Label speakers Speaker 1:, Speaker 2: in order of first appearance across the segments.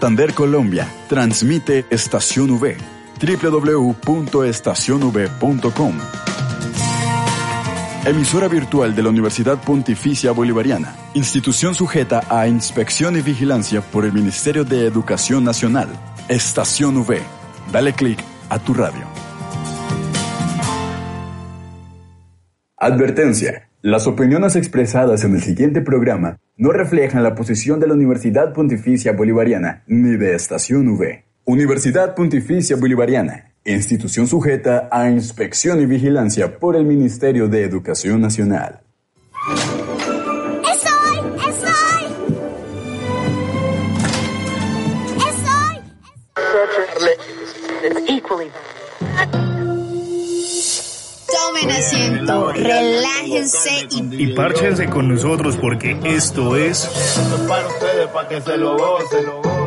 Speaker 1: Santander Colombia transmite Estación V www.estacionv.com Emisora virtual de la Universidad Pontificia Bolivariana, institución sujeta a inspección y vigilancia por el Ministerio de Educación Nacional. Estación V. Dale clic a tu radio. Advertencia. Las opiniones expresadas en el siguiente programa no reflejan la posición de la Universidad Pontificia Bolivariana ni de Estación V. Universidad Pontificia Bolivariana, institución sujeta a inspección y vigilancia por el Ministerio de Educación Nacional.
Speaker 2: Tomen asiento, relájense y,
Speaker 3: y párchense con nosotros porque esto es.
Speaker 4: Esto es para ustedes, para que se lo gocen.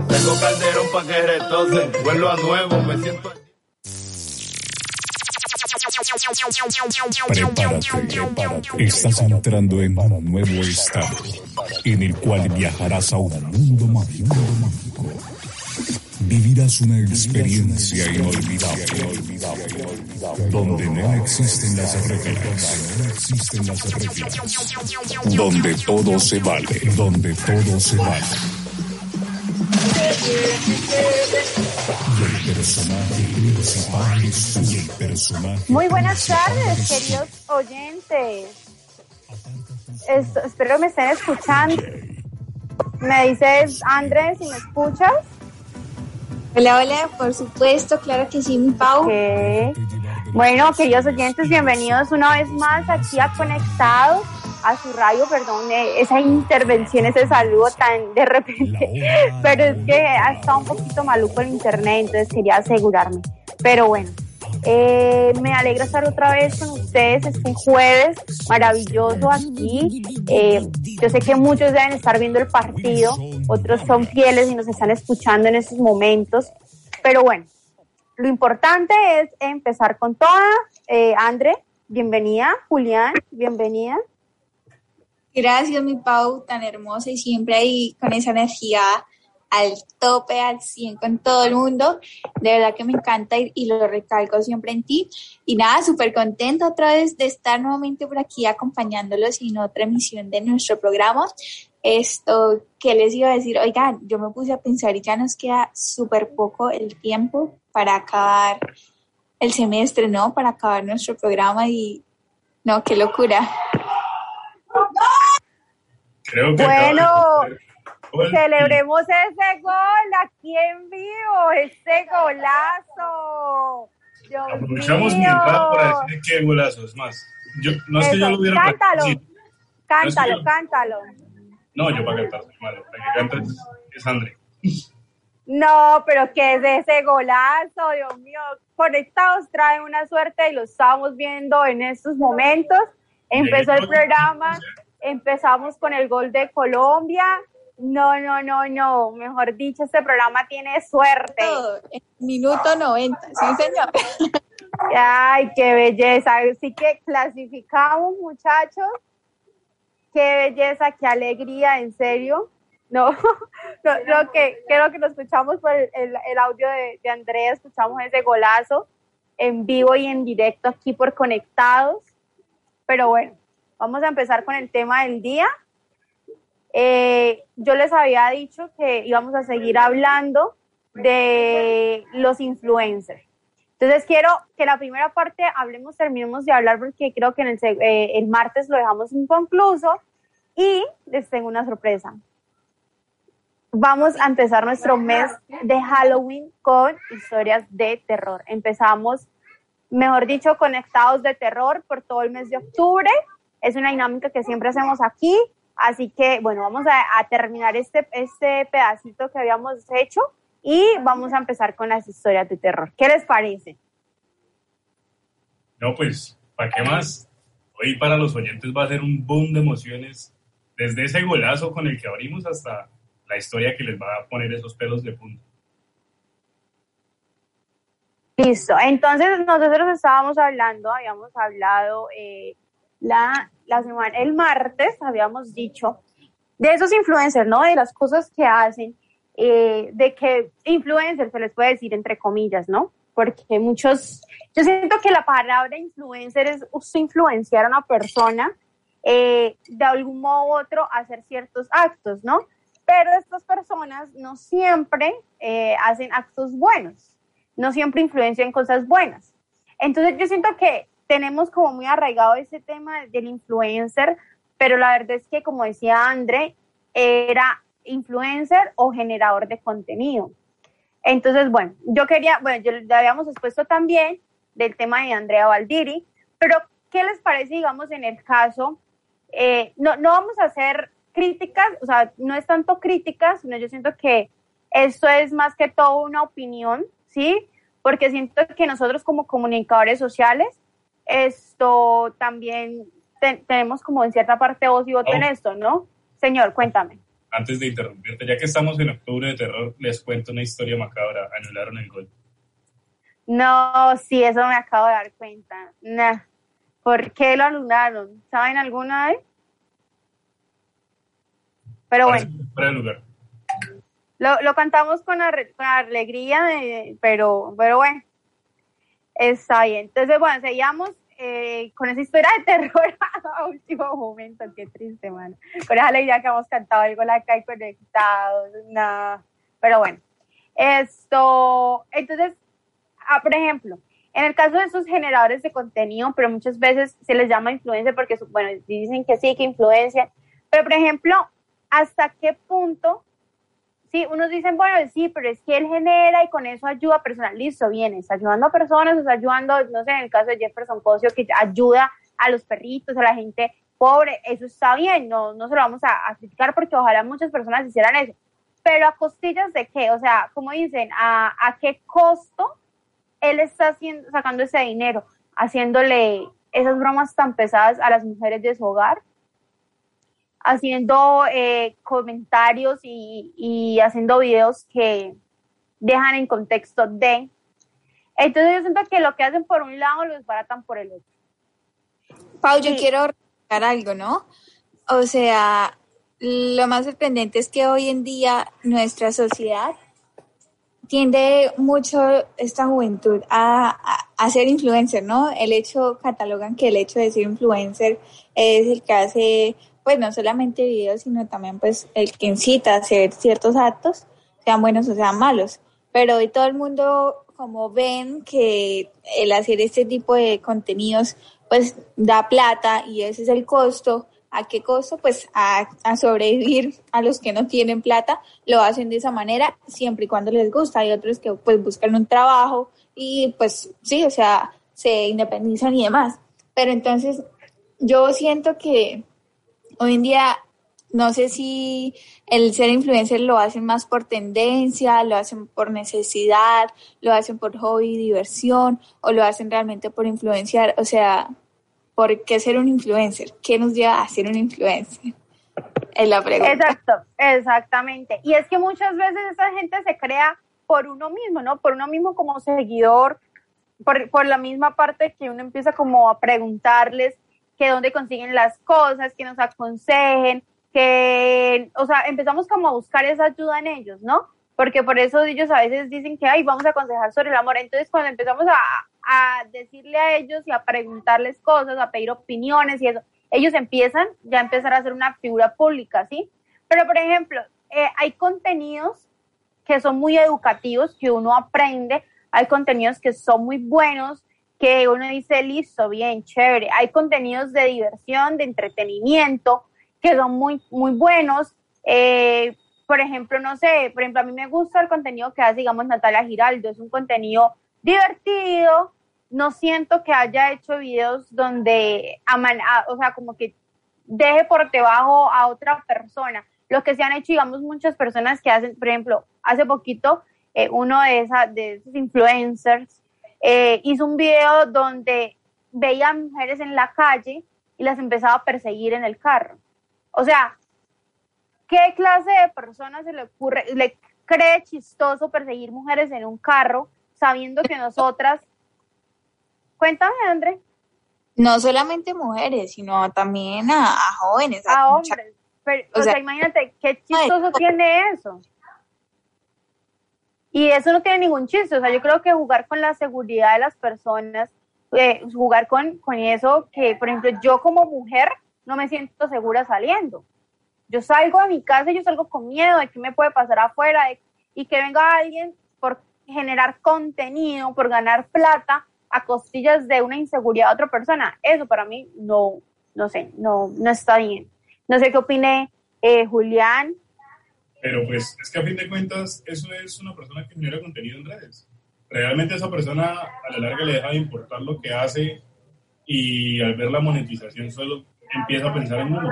Speaker 4: Tengo calderón para que retocen. Vuelvo a nuevo, me siento.
Speaker 5: Prepárate, estás entrando en un nuevo estado en el cual viajarás a un mundo mágico. Vivirás una experiencia inolvidable, donde no existen las reglas, no existen las reglas, donde todo se vale, donde todo se vale. Y el personaje principal es tú, el personaje
Speaker 6: Muy buenas tardes, queridos oyentes. Es- espero me estén escuchando. Me dices, Andrés, si me escuchas.
Speaker 2: Hola, hola, por supuesto, claro que sí, mi Pau.
Speaker 6: Bueno, queridos oyentes, bienvenidos una vez más aquí a Conectados, a su radio, perdón, eh, esa intervención, ese saludo tan de repente, pero es que ha estado un poquito maluco el internet, entonces quería asegurarme. Pero bueno, eh, me alegra estar otra vez con ustedes este jueves maravilloso aquí. Eh, yo sé que muchos deben estar viendo el partido, otros son fieles y nos están escuchando en estos momentos, pero bueno, lo importante es empezar con toda. Eh, André, bienvenida. Julián, bienvenida.
Speaker 2: Gracias, mi Pau, tan hermosa y siempre ahí con esa energía al tope, al 100 con todo el mundo. De verdad que me encanta y, y lo recalco siempre en ti. Y nada, súper contenta otra vez de estar nuevamente por aquí acompañándolos en otra emisión de nuestro programa. Esto, ¿qué les iba a decir? Oigan, yo me puse a pensar y ya nos queda súper poco el tiempo para acabar el semestre, ¿no? Para acabar nuestro programa y, no, qué locura.
Speaker 3: Creo que
Speaker 6: Bueno. Celebremos ese gol aquí en vivo, ese golazo. Dios
Speaker 3: Aprovechamos mi entrada para decir que golazo. Es más, yo, no es que yo
Speaker 6: Eso,
Speaker 3: lo hubiera
Speaker 6: cántalo.
Speaker 3: sí.
Speaker 6: Cántalo,
Speaker 3: yo.
Speaker 6: cántalo.
Speaker 3: No, yo para cantar soy malo. El que canta es, es André.
Speaker 6: No, pero ¿qué es ese golazo? Dios mío, conectados traen una suerte y lo estamos viendo en estos momentos. Empezó el programa, empezamos con el gol de Colombia. No, no, no, no. Mejor dicho, este programa tiene suerte.
Speaker 2: En minuto 90, sí, señor.
Speaker 6: Ay, qué belleza. Así que clasificamos, muchachos. Qué belleza, qué alegría, en serio. No, no, lo que creo que lo escuchamos por el audio de, de Andrea, escuchamos ese golazo en vivo y en directo aquí por Conectados. Pero bueno, vamos a empezar con el tema del día. Eh, yo les había dicho que íbamos a seguir hablando de los influencers. Entonces quiero que la primera parte hablemos, terminemos de hablar porque creo que en el, eh, el martes lo dejamos inconcluso y les tengo una sorpresa. Vamos a empezar nuestro mes de Halloween con historias de terror. Empezamos, mejor dicho, conectados de terror por todo el mes de octubre. Es una dinámica que siempre hacemos aquí. Así que, bueno, vamos a, a terminar este, este pedacito que habíamos hecho y vamos a empezar con las historias de terror. ¿Qué les parece?
Speaker 3: No, pues, ¿para qué más? Hoy para los oyentes va a ser un boom de emociones. Desde ese golazo con el que abrimos hasta la historia que les va a poner esos pelos de punta.
Speaker 6: Listo. Entonces nosotros estábamos hablando, habíamos hablado eh, la, la semana, el martes habíamos dicho de esos influencers, ¿no? De las cosas que hacen. eh, de que influencer se les puede decir entre comillas, ¿no? Porque muchos, yo siento que la palabra influencer es influenciar a una persona eh, de algún modo u otro a hacer ciertos actos, ¿no? Pero estas personas no siempre eh, hacen actos buenos, no siempre influencian cosas buenas. Entonces yo siento que tenemos como muy arraigado ese tema del influencer, pero la verdad es que, como decía André, era influencer o generador de contenido. Entonces, bueno, yo quería, bueno, le habíamos expuesto también del tema de Andrea Valdiri, pero ¿qué les parece, digamos, en el caso? Eh, no, no vamos a hacer críticas, o sea, no es tanto críticas, sino yo siento que esto es más que todo una opinión, ¿sí? Porque siento que nosotros como comunicadores sociales, esto también tenemos como en cierta parte voz y voto en oh. esto, ¿no? Señor, cuéntame
Speaker 3: antes de interrumpirte, ya que estamos en octubre de terror, les cuento una historia macabra. Anularon el gol.
Speaker 6: No, sí, eso me acabo de dar cuenta. Nah. ¿Por qué lo anularon? ¿Saben alguna vez? Pero bueno.
Speaker 3: lugar.
Speaker 6: Lo, lo cantamos con, con alegría, pero, pero bueno. Está bien. Entonces, bueno, seguíamos eh, con esa historia de terror a último momento, qué triste, mano. Con esa alegría que hemos cantado algo la y conectados, nada. Pero bueno, esto, entonces, ah, por ejemplo, en el caso de esos generadores de contenido, pero muchas veces se les llama influencia porque, bueno, dicen que sí, que influencia, pero por ejemplo, ¿hasta qué punto Sí, unos dicen, bueno, sí, pero es que él genera y con eso ayuda a personas. Listo, bien, está ayudando a personas, está ayudando, no sé, en el caso de Jefferson Cosio, que ayuda a los perritos, a la gente pobre, eso está bien, no, no se lo vamos a, criticar porque ojalá muchas personas hicieran eso. Pero a costillas de qué, o sea, como dicen, ¿a, a qué costo él está haciendo, sacando ese dinero, haciéndole esas bromas tan pesadas a las mujeres de su hogar? Haciendo eh, comentarios y, haciendo videos que dejan en contexto de. Entonces yo siento que lo que hacen por un lado lo desbaratan por el otro.
Speaker 2: Pau, yo quiero recalcar algo, ¿no? O sea, lo más sorprendente es que hoy en día nuestra sociedad tiende mucho esta juventud a, a, ser influencer, ¿no? El hecho, catalogan que el hecho de ser influencer es el que hace pues no solamente videos, sino también pues el que incita a hacer ciertos actos, sean buenos o sean malos. Pero hoy todo el mundo como ven que el hacer este tipo de contenidos pues da plata y ese es el costo. ¿A qué costo? Pues a, a, sobrevivir a los que no tienen plata, lo hacen de esa manera siempre y cuando les gusta. Hay otros que pues buscan un trabajo y pues sí, o sea, se independizan y demás. Pero entonces yo siento que hoy en día no sé si el ser influencer lo hacen más por tendencia, lo hacen por necesidad, lo hacen por hobby, diversión, o lo hacen realmente por influenciar. O sea, ¿por qué ser un influencer? ¿Qué nos lleva a ser un influencer? Es la pregunta.
Speaker 6: Exacto, exactamente. Y es que muchas veces esa gente se crea por uno mismo, ¿no? Por uno mismo como seguidor, por, por la misma parte que uno empieza como a preguntarles que dónde consiguen las cosas, que nos aconsejen, que, o sea, empezamos como a buscar esa ayuda en ellos, ¿no? Porque por eso ellos a veces dicen que, ay, vamos a aconsejar sobre el amor. Entonces, cuando empezamos a, a decirle a ellos y a preguntarles cosas, a pedir opiniones y eso, ellos empiezan ya a empezar a hacer una figura pública, ¿sí? Pero, por ejemplo, eh, hay contenidos que son muy educativos, que uno aprende, hay contenidos que son muy buenos, que uno dice, listo, bien, chévere. Hay contenidos de diversión, de entretenimiento, que son muy, muy buenos. Eh, por ejemplo, no sé, por ejemplo, a mí me gusta el contenido que hace, digamos, Natalia Giraldo. Es un contenido divertido. No siento que haya hecho videos donde, o sea, como que deje por debajo a otra persona. Lo que se han hecho, digamos, muchas personas que hacen, por ejemplo, hace poquito, eh, uno de, esas, de esos influencers eh, hizo un video donde veía mujeres en la calle y las empezaba a perseguir en el carro. O sea, ¿qué clase de personas se le ocurre, le cree chistoso perseguir mujeres en un carro sabiendo que nosotras... Cuéntame, André.
Speaker 2: No solamente mujeres, sino también a, jóvenes.
Speaker 6: A, hombres. o, sea, imagínate, ¿qué chistoso tiene eso? Y eso no tiene ningún chiste, o sea, yo creo que jugar con la seguridad de las personas, eh, jugar con, con eso que, por ejemplo, yo como mujer no me siento segura saliendo. Yo salgo de mi casa y yo salgo con miedo de qué me puede pasar afuera y que venga alguien por generar contenido, por ganar plata a costillas de una inseguridad de otra persona. Eso para mí no, no sé, no, no está bien. No sé qué opine eh, Julián.
Speaker 3: Pero pues es que a fin de cuentas eso es una persona que genera contenido en redes. Realmente esa persona a la larga le deja de importar lo que hace y al ver la monetización solo empieza a pensar en uno.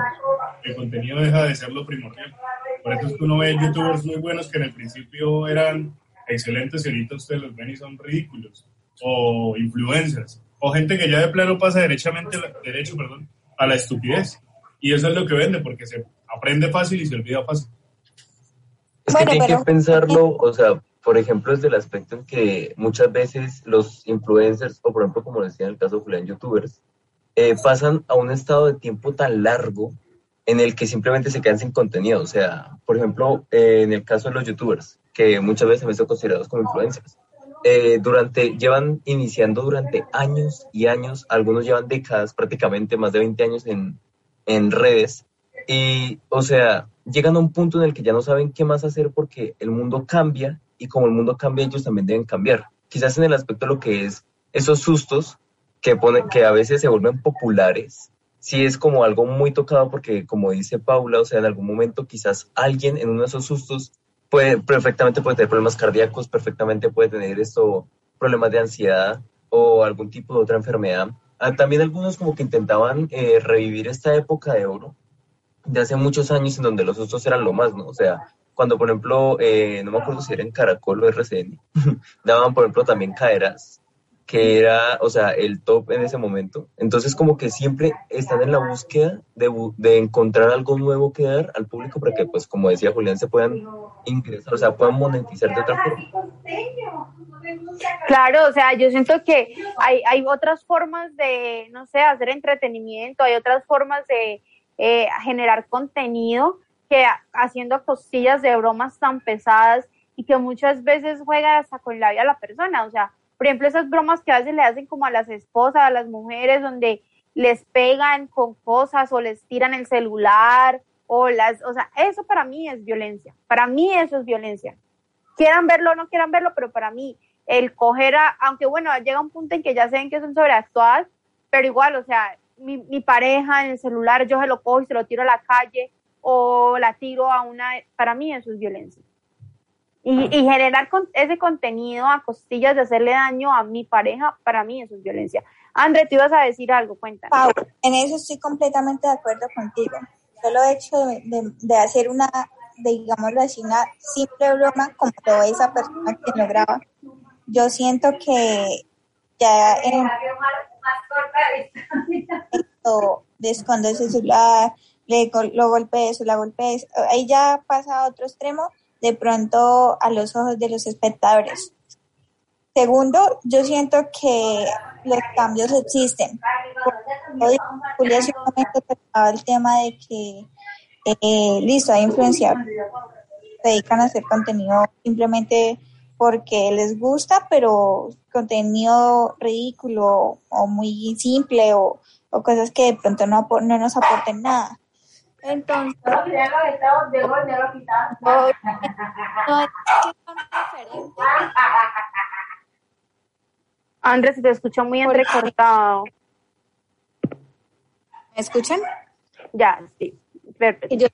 Speaker 3: El contenido deja de ser lo primordial. Por eso es que uno ve youtubers muy buenos que en el principio eran excelentes y ahorita ustedes los ven y son ridículos. O influencers. O gente que ya de plano pasa derechamente, derecho perdón, a la estupidez. Y eso es lo que vende, porque se aprende fácil y se olvida fácil.
Speaker 7: Es que tiene que pensarlo, o sea, por ejemplo, desde el aspecto en que muchas veces los influencers, o por ejemplo, como decía en el caso de Julián, youtubers, eh, pasan a un estado de tiempo tan largo en el que simplemente se quedan sin contenido. O sea, por ejemplo, eh, en el caso de los youtubers, que muchas veces han sido considerados como influencers, eh, durante, llevan iniciando durante años y años, algunos llevan décadas, prácticamente más de 20 años en, en redes, y, o sea, llegan a un punto en el que ya no saben qué más hacer porque el mundo cambia y como el mundo cambia, ellos también deben cambiar. Quizás en el aspecto de lo que es esos sustos que, a veces se vuelven populares, sí es como algo muy tocado porque, como dice Paula, o sea, en algún momento quizás alguien en uno de esos sustos puede, perfectamente puede tener problemas cardíacos, perfectamente puede tener esto, problemas de ansiedad o algún tipo de otra enfermedad Ah, también algunos como que intentaban eh, revivir esta época de oro de hace muchos años en donde los sustos eran lo más, ¿no? O sea, cuando por ejemplo, eh, no me acuerdo si era en Caracol o RCN, daban por ejemplo también caderas que era, o sea, el top en ese momento. Entonces, como que siempre están en la búsqueda de, de, encontrar algo nuevo que dar al público para que, pues, como decía Julián, se puedan ingresar, o sea, puedan monetizar de otra forma.
Speaker 6: Claro, o sea, yo siento que hay, hay otras formas de, no sé, hacer entretenimiento, hay otras formas de eh, generar contenido que haciendo costillas de bromas tan pesadas y que muchas veces juega hasta con la vida de la persona, o sea, por ejemplo, esas bromas que a veces le hacen como a las esposas, a las mujeres, donde les pegan con cosas o les tiran el celular o las, o sea, eso para mí es violencia. Para mí eso es violencia. Quieran verlo o no quieran verlo, pero para mí el coger a, aunque bueno, llega un punto en que ya saben que son sobreactuadas, pero igual, o sea, mi, mi pareja en el celular, yo se lo cojo y se lo tiro a la calle o la tiro a una, para mí eso es violencia. Y, y, generar con, ese contenido a costillas de hacerle daño a mi pareja, para mí eso es violencia. André, tú ibas a decir algo, cuéntame.
Speaker 2: Pau, en eso estoy completamente de acuerdo contigo. Solo hecho de, de, de hacer una, de, digámoslo así, una simple broma como toda esa persona que lo graba, yo siento que ya en esto, de esconde ese celular, le, lo golpea eso, la golpea eso, ahí ya pasa a otro extremo de pronto a los ojos de los espectadores. Segundo, yo siento que los cambios existen. Julia simplemente tocaba el tema de que, eh, listo, hay influenciadores se dedican a hacer contenido simplemente porque les gusta, pero contenido ridículo o muy simple o, o cosas que de pronto no, no nos aporten nada. Entonces, no,
Speaker 6: Andrés, te escucho muy entrecortado.
Speaker 2: ¿Me escuchan?
Speaker 6: Ya, sí. Perfecto.
Speaker 2: Yo,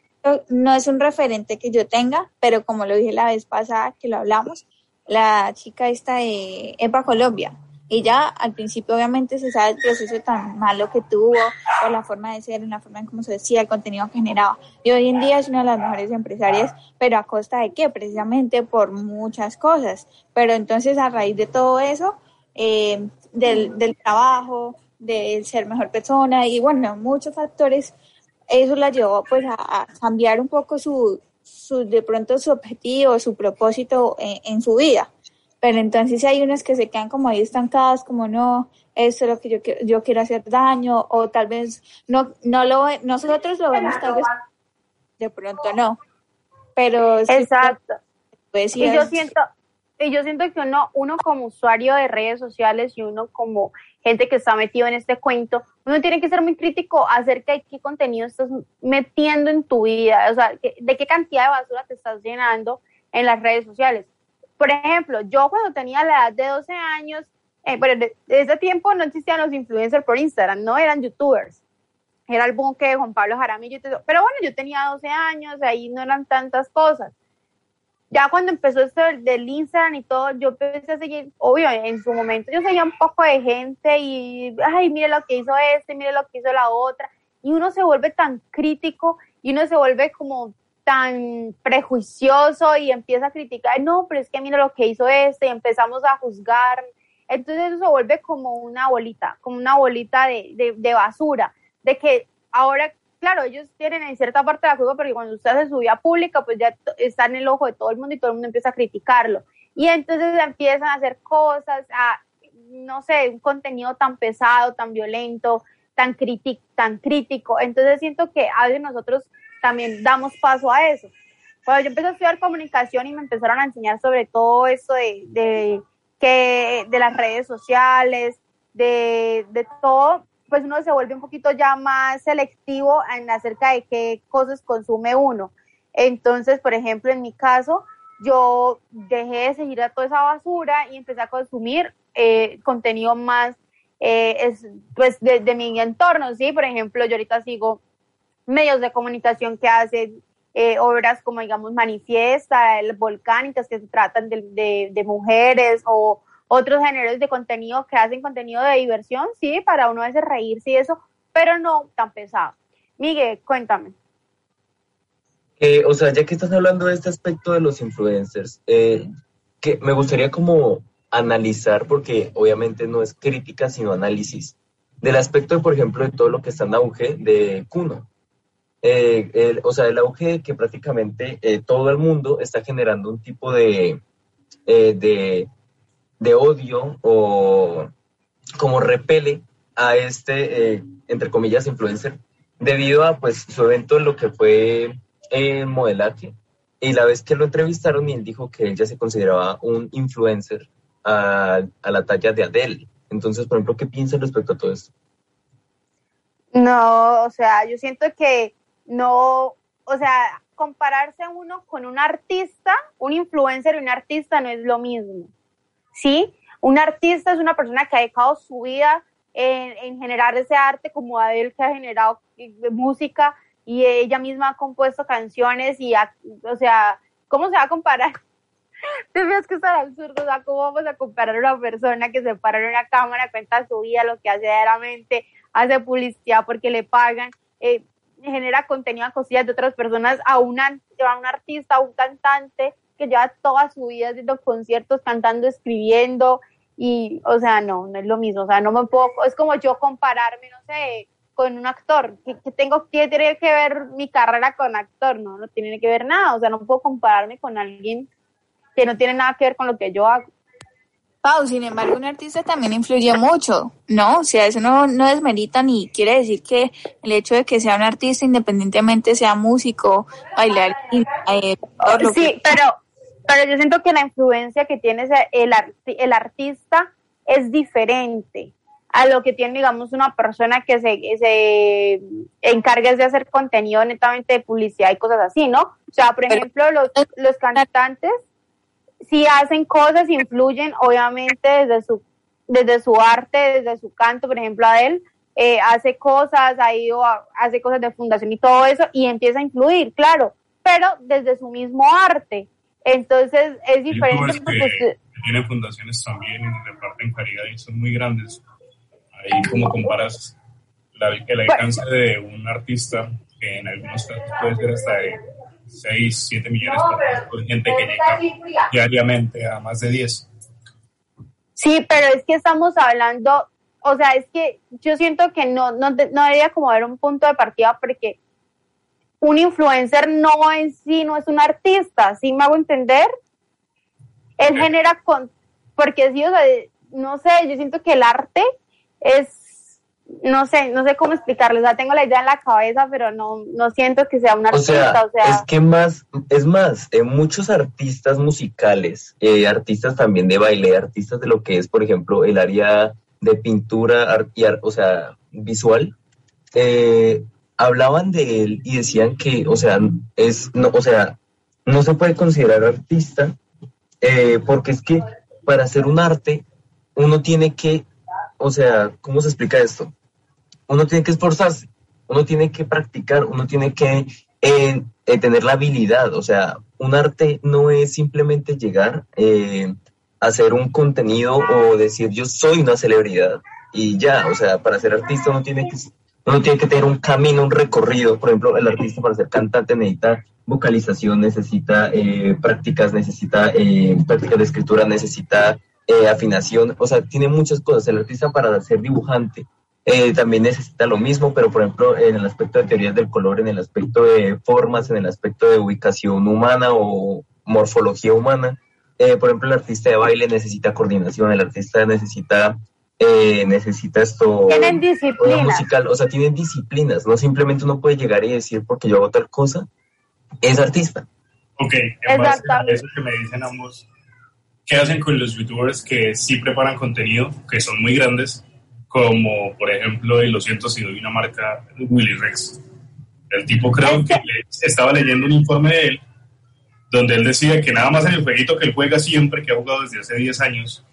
Speaker 2: no es un referente que yo tenga, pero como lo dije la vez pasada que lo hablamos, la chica esta de EPA Colombia, ya al principio obviamente se sabe el proceso tan malo que tuvo, por la forma de ser, la forma en cómo se decía, el contenido que generaba. Y hoy en día es una de las mejores empresarias, pero a costa de qué? Precisamente por muchas cosas. Pero entonces a raíz de todo eso, eh, del, del trabajo, de ser mejor persona y bueno, muchos factores, eso la llevó pues a cambiar un poco su, su, de pronto su objetivo, su propósito en, en su vida pero entonces hay unas que se quedan como ahí estancadas, como no, esto es lo que yo, yo quiero hacer daño, o tal vez no, no lo nosotros lo vemos tal vez de pronto no. Pero
Speaker 6: exacto.
Speaker 2: Pues,
Speaker 6: y yo siento, y yo siento que uno, uno como usuario de redes sociales y uno como gente que está metido en este cuento, uno tiene que ser muy crítico acerca de qué contenido estás metiendo en tu vida, o sea, de qué cantidad de basura te estás llenando en las redes sociales. Por ejemplo, yo cuando tenía la edad de 12 años, eh, pero desde ese tiempo no existían los influencers por Instagram, no eran youtubers. Era el boom que Juan Pablo Jaramillo. Pero bueno, yo tenía 12 años, ahí no eran tantas cosas ya cuando empezó esto del, Instagram y todo, yo empecé a seguir, obvio, en su momento yo seguía un poco de gente y, ay, mire lo que hizo este, mire lo que hizo la otra, y uno se vuelve tan crítico y uno se vuelve como tan prejuicioso y empieza a criticar, no, pero es que mire lo que hizo este, y empezamos a juzgar, entonces eso se vuelve como una bolita, como una bolita de, de, de basura, de que ahora claro, ellos tienen en cierta parte la culpa porque cuando usted hace su vida pública, pues ya está en el ojo de todo el mundo y todo el mundo empieza a criticarlo. Y entonces empiezan a hacer cosas, no sé, un contenido tan pesado, tan violento, tan, tan crítico. Entonces siento que a veces nosotros también damos paso a eso. Cuando yo empecé a estudiar comunicación y me empezaron a enseñar sobre todo eso de, de, que, de las redes sociales, de, de todo, pues uno se vuelve un poquito ya más selectivo en acerca de qué cosas consume uno. Entonces, por ejemplo, en mi caso, yo dejé de seguir a toda esa basura y empecé a consumir eh, contenido más eh, pues de, mi entorno, ¿sí? Por ejemplo, yo ahorita sigo medios de comunicación que hacen eh, obras como, digamos, Manifiesta, volcánicas que se tratan de, de mujeres o otros géneros de contenido que hacen contenido de diversión, sí, para uno a veces reírse y eso, pero no tan pesado. Miguel, cuéntame.
Speaker 7: o sea, ya que estás hablando de este aspecto de los influencers, eh, que me gustaría como analizar, porque obviamente no es crítica, sino análisis, del aspecto, por ejemplo, de todo lo que está en auge de Kuno. Eh, o sea, el auge que prácticamente eh, todo el mundo está generando un tipo de, de de odio o como repele a este, eh, entre comillas, influencer, debido a pues su evento en lo que fue el modelaje. Y la vez que lo entrevistaron y él dijo que ella se consideraba un influencer a, a la talla de Adele. Entonces, por ejemplo, ¿qué piensa respecto a todo esto?
Speaker 6: No, o sea, yo siento que no, o sea, compararse uno con un artista, un influencer y un artista no es lo mismo. ¿Sí? Un artista es una persona que ha dejado su vida en, generar ese arte como Adele que ha generado eh, música y ella misma ha compuesto canciones y, o sea, ¿cómo se va a comparar? Te ves que es absurdo, o ¿cómo vamos a comparar a una persona que se para en una cámara, cuenta su vida, lo que hace diariamente, hace publicidad porque le pagan, eh, genera contenido a cosillas de otras personas, a, una, a un artista, a un cantante, que lleva toda su vida haciendo conciertos, cantando, escribiendo, y, o sea, no, no es lo mismo, o sea, no me puedo, es como yo compararme, no sé, con un actor, que, tengo que tener que ver mi carrera con actor, no, no tiene que ver nada, o sea, no puedo compararme con alguien que no tiene nada que ver con lo que yo hago.
Speaker 2: Pau, sin embargo, un artista también influye mucho, ¿no? O sea, eso no, no desmerita ni quiere decir que el hecho de que sea un artista, independientemente sea músico, bailar,
Speaker 6: eh, sí, pero pero yo siento que la influencia que tiene el, el artista es diferente a lo que tiene, digamos, una persona que se, se encargue de hacer contenido netamente de publicidad y cosas así, ¿no? O sea, por ejemplo, los, los cantantes sí hacen cosas, influyen, obviamente, desde su, desde su arte, desde su canto, por ejemplo, a él, eh, hace cosas, ahí hace cosas de fundación y todo eso, y empieza a influir, claro, pero desde su mismo arte. Entonces es diferente
Speaker 3: porque tiene fundaciones también y reparten caridad y son muy grandes. Ahí como comparas el alcance de un artista que en algunos casos puede ser hasta de 6, 7 millones de gente que llega diariamente a más de 10.
Speaker 6: Sí, pero es que estamos hablando, o sea, es que yo siento que no, no, no debería como haber un punto de partida porque un influencer no en sí no es un artista, ¿sí me hago entender? Él genera con, porque sí, o sea, no sé, yo siento que el arte es, no sé, no sé cómo explicarlo, o sea, tengo la idea en la cabeza, pero no, no siento que sea un artista, o sea,
Speaker 7: es que más, es más, eh, muchos artistas musicales, eh, artistas también de baile, artistas de lo que es, por ejemplo, el área de pintura, y, o sea, visual, eh, hablaban de él y decían que, o sea, es, no, o sea, no se puede considerar artista, porque es que para hacer un arte, uno tiene que o sea, ¿cómo se explica esto? Uno tiene que esforzarse, uno tiene que practicar, uno tiene que eh, eh, tener la habilidad, o sea, un arte no es simplemente llegar eh, a hacer un contenido o decir yo soy una celebridad y ya, o sea, para ser artista uno tiene que uno tiene que tener un camino, un recorrido. Por ejemplo, el artista para ser cantante necesita vocalización, necesita prácticas, necesita prácticas de escritura, necesita eh, afinación, o sea, tiene muchas cosas. El artista para ser dibujante eh, también necesita lo mismo, pero por ejemplo en el aspecto de teorías del color, en el aspecto de formas, en el aspecto de ubicación humana o morfología humana, eh, por ejemplo el artista de baile necesita coordinación, el artista necesita necesita esto
Speaker 6: tienen disciplinas
Speaker 7: musical, o sea, tienen disciplinas, no simplemente uno puede llegar y decir porque yo hago tal cosa, es artista.
Speaker 3: Ok, en base a eso que me dicen ambos, ¿Qué hacen con los youtubers que sí preparan contenido, que son muy grandes, como por ejemplo, y lo siento si doy una marca, Willy Rex? El tipo creo que estaba leyendo un informe de él, donde él decía que nada más en el jueguito que él juega siempre, que ha jugado desde hace 10 años,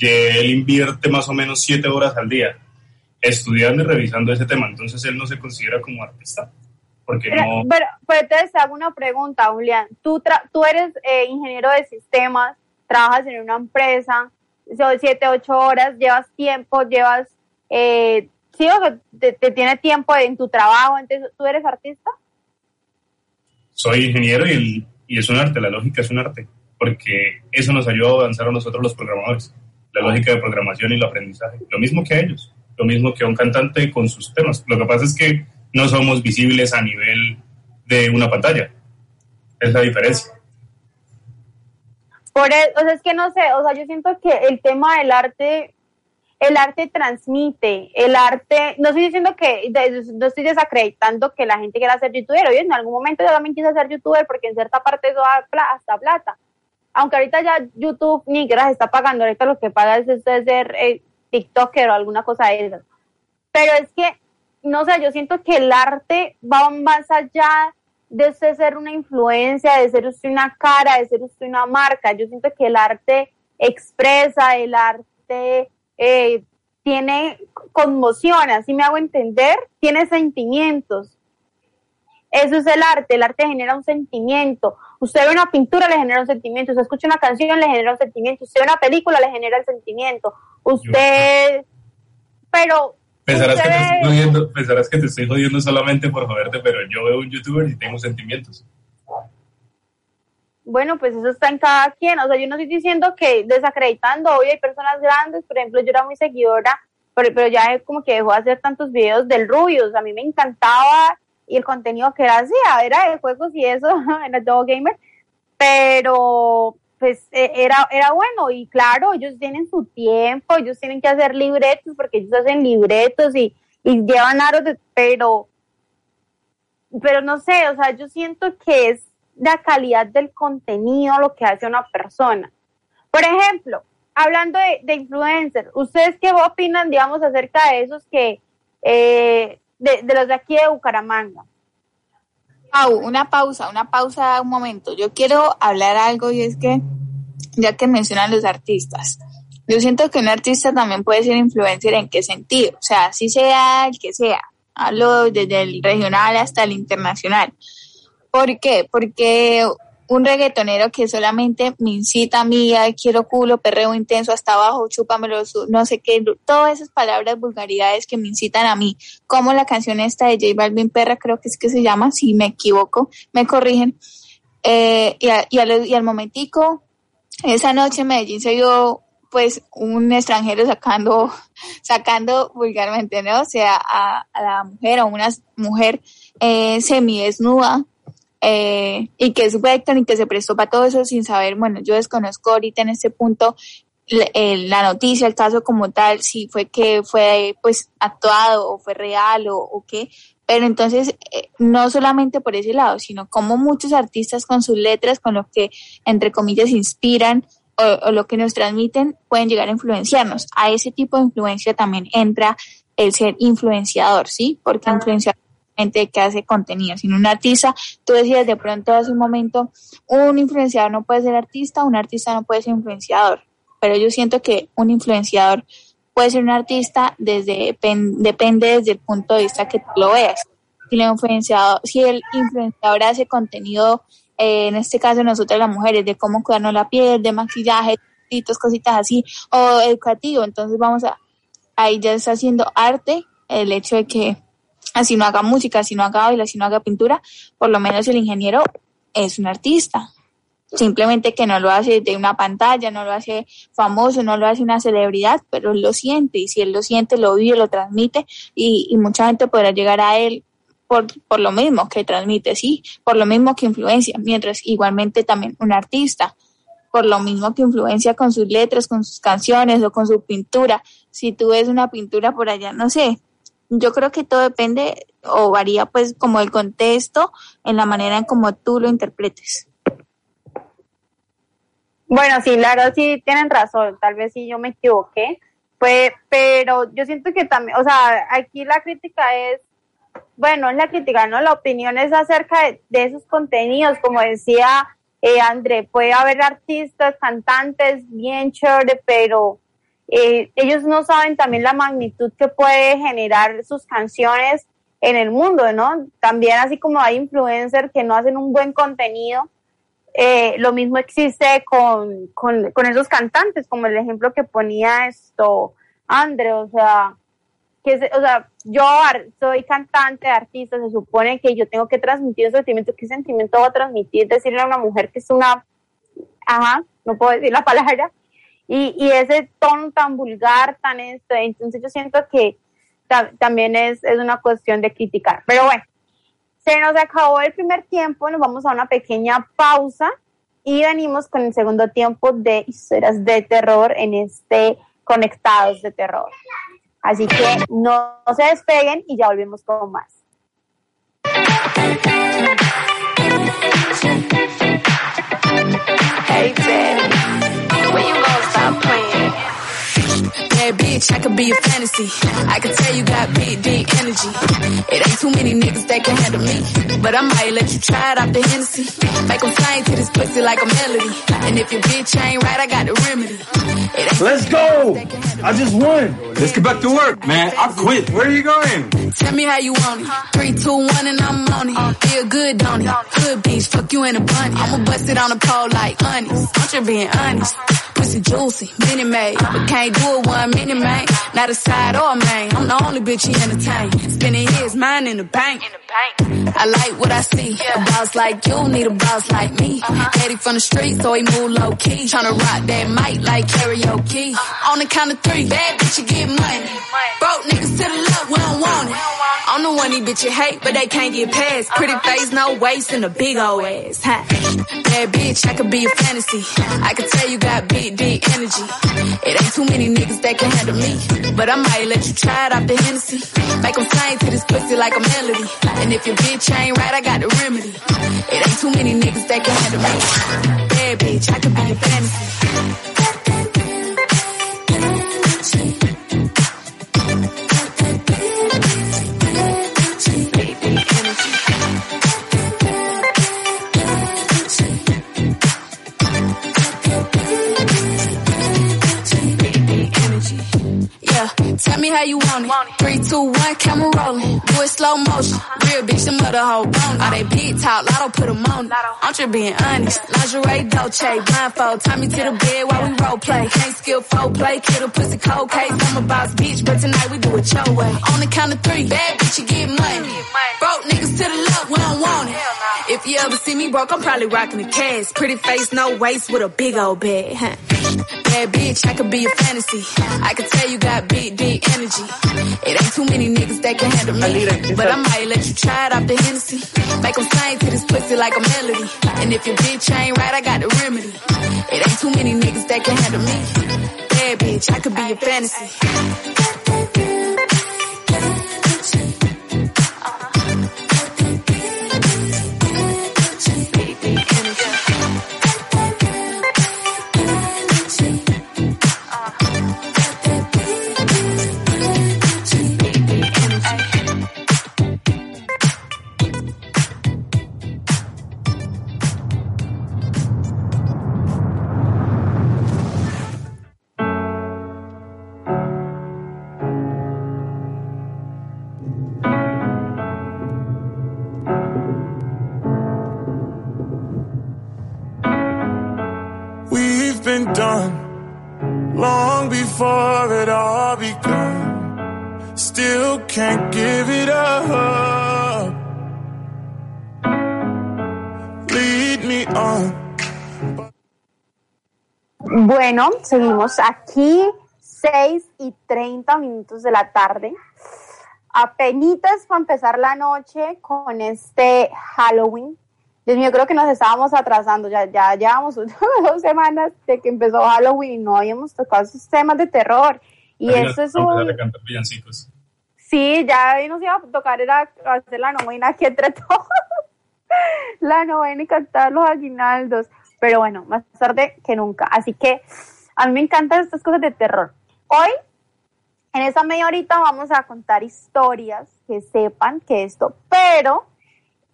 Speaker 3: él invierte más o menos 7 horas al día estudiando y revisando ese tema. Entonces él no se considera como artista. Porque no...
Speaker 6: pero, pues entonces hago una pregunta, Julián. Tú, tú eres eh, ingeniero de sistemas trabajas en una empresa, son siete, ocho horas, llevas tiempo, llevas, eh, sí, o te, te, tiene tiempo en tu trabajo, entonces, ¿tú eres artista?
Speaker 3: Soy ingeniero y, y es un arte, la lógica es un arte, porque eso nos ayuda a avanzar a nosotros los programadores, la lógica de programación y el aprendizaje, lo mismo que ellos, lo mismo que un cantante con sus temas. Lo que pasa es que no somos visibles a nivel de una pantalla, es la diferencia.
Speaker 6: Por eso, o sea, es que no sé, o sea, yo siento que el tema del arte, el arte transmite, el arte, no estoy diciendo que, no estoy desacreditando que la gente quiera ser youtuber, oye, en algún momento yo también quise ser youtuber porque en cierta parte eso da hasta plata. Aunque ahorita ya YouTube ni se está pagando, ahorita lo que paga es, es ser eh, TikToker o alguna cosa de esas. Pero es que, no sé, yo siento que el arte va más allá de usted ser una influencia, de ser usted una cara, de ser usted una marca. Yo siento que el arte expresa, el arte eh, tiene conmoción, así me hago entender, tiene sentimientos. Eso es el arte, el arte genera un sentimiento. Usted ve una pintura, le genera un sentimiento. Usted escucha una canción, le genera un sentimiento. Usted ve una película, le genera el sentimiento. Usted, pero
Speaker 3: Pensarás que, te estoy jodiendo, pensarás que te estoy jodiendo solamente por joderte, pero yo veo un youtuber y tengo sentimientos.
Speaker 6: Bueno, pues eso está en cada quien. O sea, yo no estoy diciendo que desacreditando, hoy hay personas grandes, por ejemplo, yo era muy seguidora, pero, pero ya como que dejó de hacer tantos videos del Rubius. A mí me encantaba y el contenido que era era de juegos y eso, en todo gamer. Pero pues e, era, era bueno y claro, ellos tienen su tiempo, ellos tienen que hacer libretos porque ellos hacen libretos y, y llevan aros, de, pero, pero no sé, o sea, yo siento que es la calidad del contenido lo que hace una persona. Por ejemplo, hablando de, de influencers, ¿ustedes qué opinan, digamos, acerca de esos que, eh, de, de los de aquí de Bucaramanga?
Speaker 2: una pausa, una pausa, un momento. Yo quiero hablar algo y es que, ya que mencionan los artistas, yo siento que un artista también puede ser influencer en qué sentido, o sea, si sea el que sea, hablo desde el regional hasta el internacional. ¿Por qué? Porque un reggaetonero que solamente me incita a mí, quiero culo, perreo intenso hasta abajo, chúpamelo, no sé qué, todas esas palabras, vulgaridades que me incitan a mí, como la canción esta de J Balvin Perra, creo que es que se llama, si me equivoco, me corrigen, eh, y, y, al, y al momentico, esa noche en Medellín se vio pues un extranjero sacando, sacando vulgarmente, ¿no? O sea, a, la mujer, a una mujer eh, semidesnuda, eh, y que es Vector y que se prestó para todo eso sin saber, bueno, yo desconozco ahorita en este punto la noticia, el caso como tal, si fue que fue pues actuado o fue real o, o qué, pero entonces eh, no solamente por ese lado, sino como muchos artistas con sus letras, con lo que entre comillas inspiran o, lo que nos transmiten, pueden llegar a influenciarnos. A ese tipo de influencia también entra el ser influenciador, ¿sí? Porque influenciador gente que hace contenido, sino un artista, tú decías de pronto hace un momento, un influenciador no puede ser artista, un artista no puede ser influenciador pero yo siento que un influenciador puede ser un artista desde depende desde el punto de vista que tú lo veas. Si el influenciador, si el influenciador hace contenido, eh, en este caso nosotros las mujeres, de cómo cuidarnos la piel, de maquillaje, cositas así, o educativo, entonces vamos a, ahí ya está haciendo arte, el hecho de que así no haga música, así no haga baile, así no haga pintura, por lo menos el ingeniero es un artista simplemente que no lo hace de una pantalla, no lo hace famoso, no lo hace una celebridad, pero él lo siente y si él lo siente, lo vive, lo transmite y, mucha gente podrá llegar a él por, por lo mismo que transmite, sí, por lo mismo que influencia, mientras igualmente también un artista, por lo mismo que influencia con sus letras, con sus canciones o con su pintura. Si tú ves una pintura por allá, no sé, yo creo que todo depende o varía pues como el contexto en la manera en como tú lo interpretes.
Speaker 6: Bueno, sí, claro, sí tienen razón, tal vez sí yo me equivoqué, pues, pero yo siento que también, o sea, aquí la crítica es, bueno, es la crítica, ¿no? La opinión es acerca de, esos contenidos, como decía eh, André, puede haber artistas, cantantes, bien chévere, pero eh, ellos no saben también la magnitud que puede generar sus canciones en el mundo, ¿no? También así como hay influencers que no hacen un buen contenido, eh, lo mismo existe con, con, esos cantantes, como el ejemplo que ponía esto André, o sea, que o sea, yo soy cantante, artista, se supone que yo tengo que transmitir ese sentimiento, ¿qué sentimiento voy a transmitir? Decirle a una mujer que es una, ajá, no puedo decir la palabra, y, y ese tono tan vulgar, tan esto, entonces yo siento que también es, es una cuestión de criticar, pero bueno, se nos acabó el primer tiempo, nos vamos a una pequeña pausa y venimos con el segundo tiempo de historias de terror en este Conectados de Terror. Así que no, se despeguen y ya volvemos con más. Bitch, I could be a fantasy. I can tell you got big, deep energy. It ain't too many niggas that can handle me. But I might let you try it off the Hennessy. Make them sing to this pussy like a melody. And if your bitch ain't right, I got the remedy.
Speaker 8: Let's go! I just won. Let's get back to work, man. I quit. Where are you going?
Speaker 9: Tell me how you want it. Three, two, one, and I'm on it. Feel good, don't it? Hood bitch, fuck you in a bunny. I'ma bust it on the pole like honest. I'm just being honest. Pussy juicy, mini made. But can't do it one minute, man. Not a side or a main. I'm the only bitch he entertain. Spending his mind in the bank. I like what I see. A boss like you need a boss like me. Daddy from the street, so he move low key. Tryna rock that mic like karaoke. On the count of three, bad bitch, you get money. Broke niggas to the left, we don't want it. I'm the one these bitches hate, but they can't get past. Pretty face, no waist, and a big old ass. Huh? Bad bitch, I could be a fantasy. I could tell you got big, deep energy. It ain't too many niggas that can handle me. But I might let you try it off the Hennessy. Make them sing to this pussy like a melody. And if your bitch ain't right, I got the remedy. It ain't too many niggas that can handle me. Bad bitch, I could be a fantasy. Tell me how you want it. Three, two, one, camera rolling. Do it slow motion. Real bitch, the mother hoe bone. All they big talk, lotto put them on. I'm just being honest. Lingerie, Dolce, blindfold. Tie me to the bed while we role play. Can't skill foul play. Kid a pussy cold case. I'm a boss bitch, but tonight we do it your way. On the count of three, bad bitch, you get money. Broke niggas to the left, we don't want it. If you ever see me broke, I'm probably rocking the cash. Pretty face, no waist, with a big old bag. Bad bitch, I could be a fantasy. I could tell you got big, deep energy. It ain't too many niggas that can handle me. But I might let you try it off the Hennessy. Make them sing to this pussy like a melody. And if your bitch ain't right, I got the remedy. It ain't too many niggas that can handle me. Bad bitch. I could be your fantasy.
Speaker 6: Bueno, seguimos aquí, 6 y 30 minutos de la tarde. Apenitas para empezar la noche con este Halloween. Dios mío, creo que nos estábamos atrasando. Ya, ya llevamos dos semanas de que empezó Halloween y no habíamos tocado esos temas de terror. Y
Speaker 3: Ahí
Speaker 6: eso es un...
Speaker 3: villancicos.
Speaker 6: Sí, ya nos iba a tocar era hacer la novena aquí entre todos. la novena y cantar los aguinaldos. Pero bueno, más tarde que nunca. Así que a mí me encantan estas cosas de terror. Hoy, en esta media horita, vamos a contar historias que sepan que esto, pero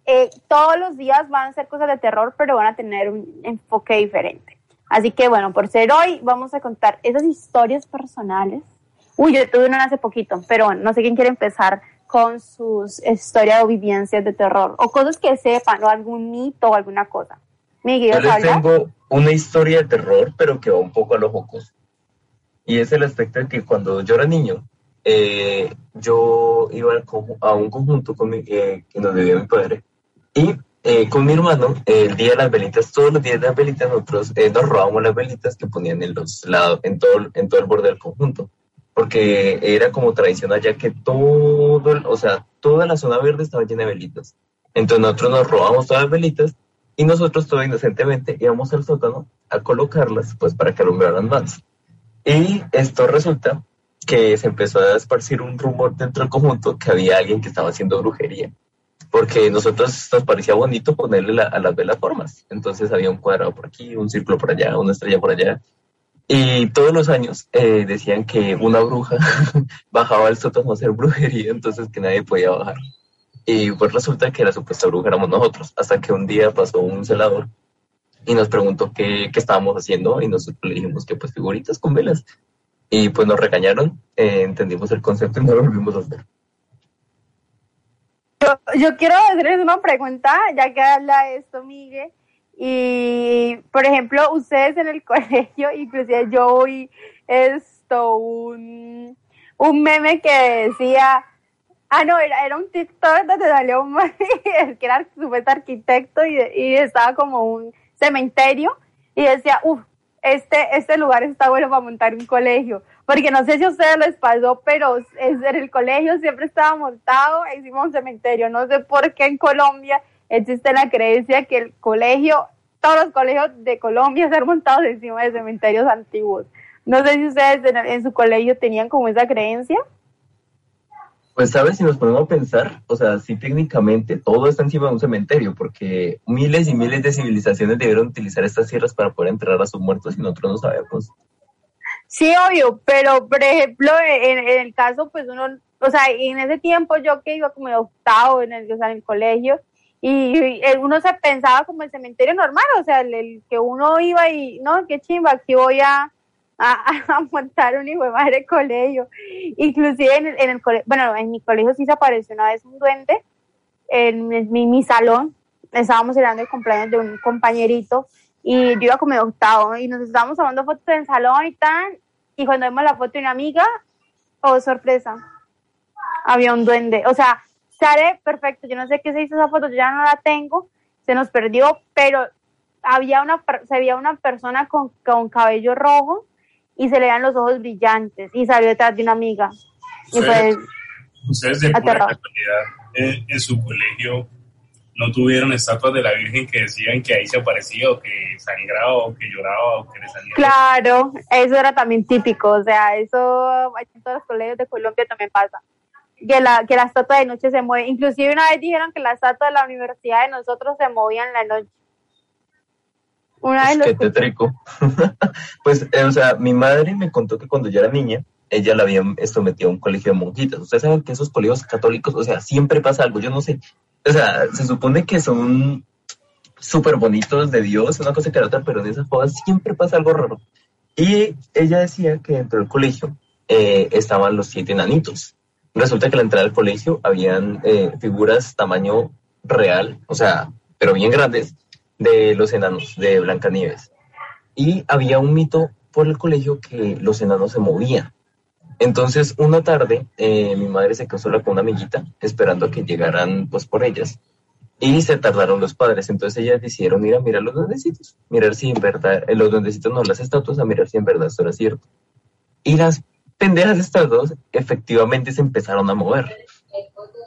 Speaker 6: eh, todos los días van a ser cosas de terror, pero van a tener un enfoque diferente. Así que bueno, por ser hoy, vamos a contar esas historias personales. Uy, yo tuve una hace poquito, pero bueno, no sé quién quiere empezar con sus historias o vivencias de terror, o cosas que sepan, o algún mito o alguna cosa. Miguel,
Speaker 7: Yo les
Speaker 6: ¿habla?
Speaker 7: tengo una historia de terror, pero que va un poco a lo jocoso. Y es el aspecto de que cuando yo era niño, eh, yo iba a un conjunto con mi, eh, nos vivía mi padre. Y eh, con mi hermano, el día de las velitas, todos los días de las velitas, nosotros eh, nos robábamos las velitas que ponían en los lados, en todo, en todo el borde del conjunto. Porque era como tradición allá que todo, o sea, toda la zona verde estaba llena de velitas. Entonces nosotros nos robamos todas las velitas y nosotros todo inocentemente íbamos al sótano a colocarlas pues para que alumbraran más. Y esto resulta que se empezó a esparcir un rumor dentro del conjunto que había alguien que estaba haciendo brujería. Porque nosotros nos parecía bonito ponerle a las velas formas. Entonces había un cuadrado por aquí, un círculo por allá, una estrella por allá. Y todos los años eh, decían que una bruja bajaba al sótano a hacer brujería, entonces que nadie podía bajar. Y pues resulta que la supuesta bruja éramos nosotros, hasta que un día pasó un celador y nos preguntó qué, qué estábamos haciendo y nosotros le dijimos que pues figuritas con velas. Y pues nos regañaron, eh, entendimos el concepto y no lo volvimos a hacer.
Speaker 6: Yo, quiero hacerles una pregunta, ya que habla esto, Miguel. Y, por ejemplo, ustedes en el colegio, inclusive yo vi esto, un, un meme que decía, ah, no, era, un TikTok donde salió un que era supuesto arquitecto y, estaba como un cementerio y decía, uff, este, este lugar está bueno para montar un colegio. Porque no sé si ustedes les pasó, pero en el colegio siempre estaba montado encima de un cementerio. No sé por qué en Colombia existe la creencia que el colegio, todos los colegios de Colombia están montados encima de cementerios antiguos. No sé si ustedes en su colegio tenían como esa creencia.
Speaker 7: Pues, ¿sabes? Si nos ponemos a pensar, o sea, sí técnicamente todo está encima de un cementerio, porque miles y miles de civilizaciones debieron utilizar estas tierras para poder enterrar a sus muertos y nosotros no sabemos.
Speaker 6: Sí, obvio, pero por ejemplo, en, el caso, pues uno, o sea, en ese tiempo yo que iba como de octavo en el, o sea, en el colegio, y, y uno se pensaba como el cementerio normal, o sea, el, el que uno iba y, no, qué chimba, aquí voy a, a, a montar un hijo de madre colegio. Inclusive en el, en colegio, bueno, en mi colegio sí se apareció una vez un duende, en mi, mi salón, estábamos celebrando el cumpleaños de un compañerito, y yo iba como de octavo, y nos estábamos tomando fotos en el salón y tal, y cuando vemos la foto de una amiga, oh, sorpresa, había un duende. O sea, sale perfecto. Yo no sé qué se hizo esa foto, yo ya no la tengo, se nos perdió, pero había una, se veía una persona con, con cabello rojo y se le veían los ojos brillantes y salió detrás de una amiga. Y
Speaker 3: Ustedes, ustedes de pura casualidad eh, en su colegio no tuvieron estatuas de la Virgen que decían que ahí se aparecía o que sangraba o que lloraba o que le salía.
Speaker 6: Claro, eso era también típico, o sea, eso en todos los colegios de Colombia también pasa. Que la, que la estatua de noche se mueve. Inclusive una vez dijeron que la estatua de la universidad de nosotros se movía en la noche.
Speaker 7: Pues, qué tétrico. pues, eh, o sea, mi madre me contó que cuando yo era niña, ella la había sometido a un colegio de monjitas. Ustedes saben que esos colegios católicos, o sea, siempre pasa algo. Yo no sé, o sea, se supone que son súper bonitos de Dios, una cosa que la otra, pero en esas bodas siempre pasa algo raro. Y ella decía que dentro del colegio eh, estaban los siete enanitos. Resulta que a la entrada del colegio habían eh, figuras tamaño real, o sea, pero bien grandes, de los enanos de Blancanieves. Y había un mito por el colegio que los enanos se movían. Entonces, una tarde, eh, mi madre se quedó sola con una amiguita, esperando a que llegaran, pues, por ellas. Y se tardaron los padres. Entonces, ellas decidieron ir a mirar los duendecitos. Mirar si en verdad, eh, los duendecitos no las estatuas, a mirar si en verdad esto era cierto. Y las pendejas estas dos, efectivamente, se empezaron a mover.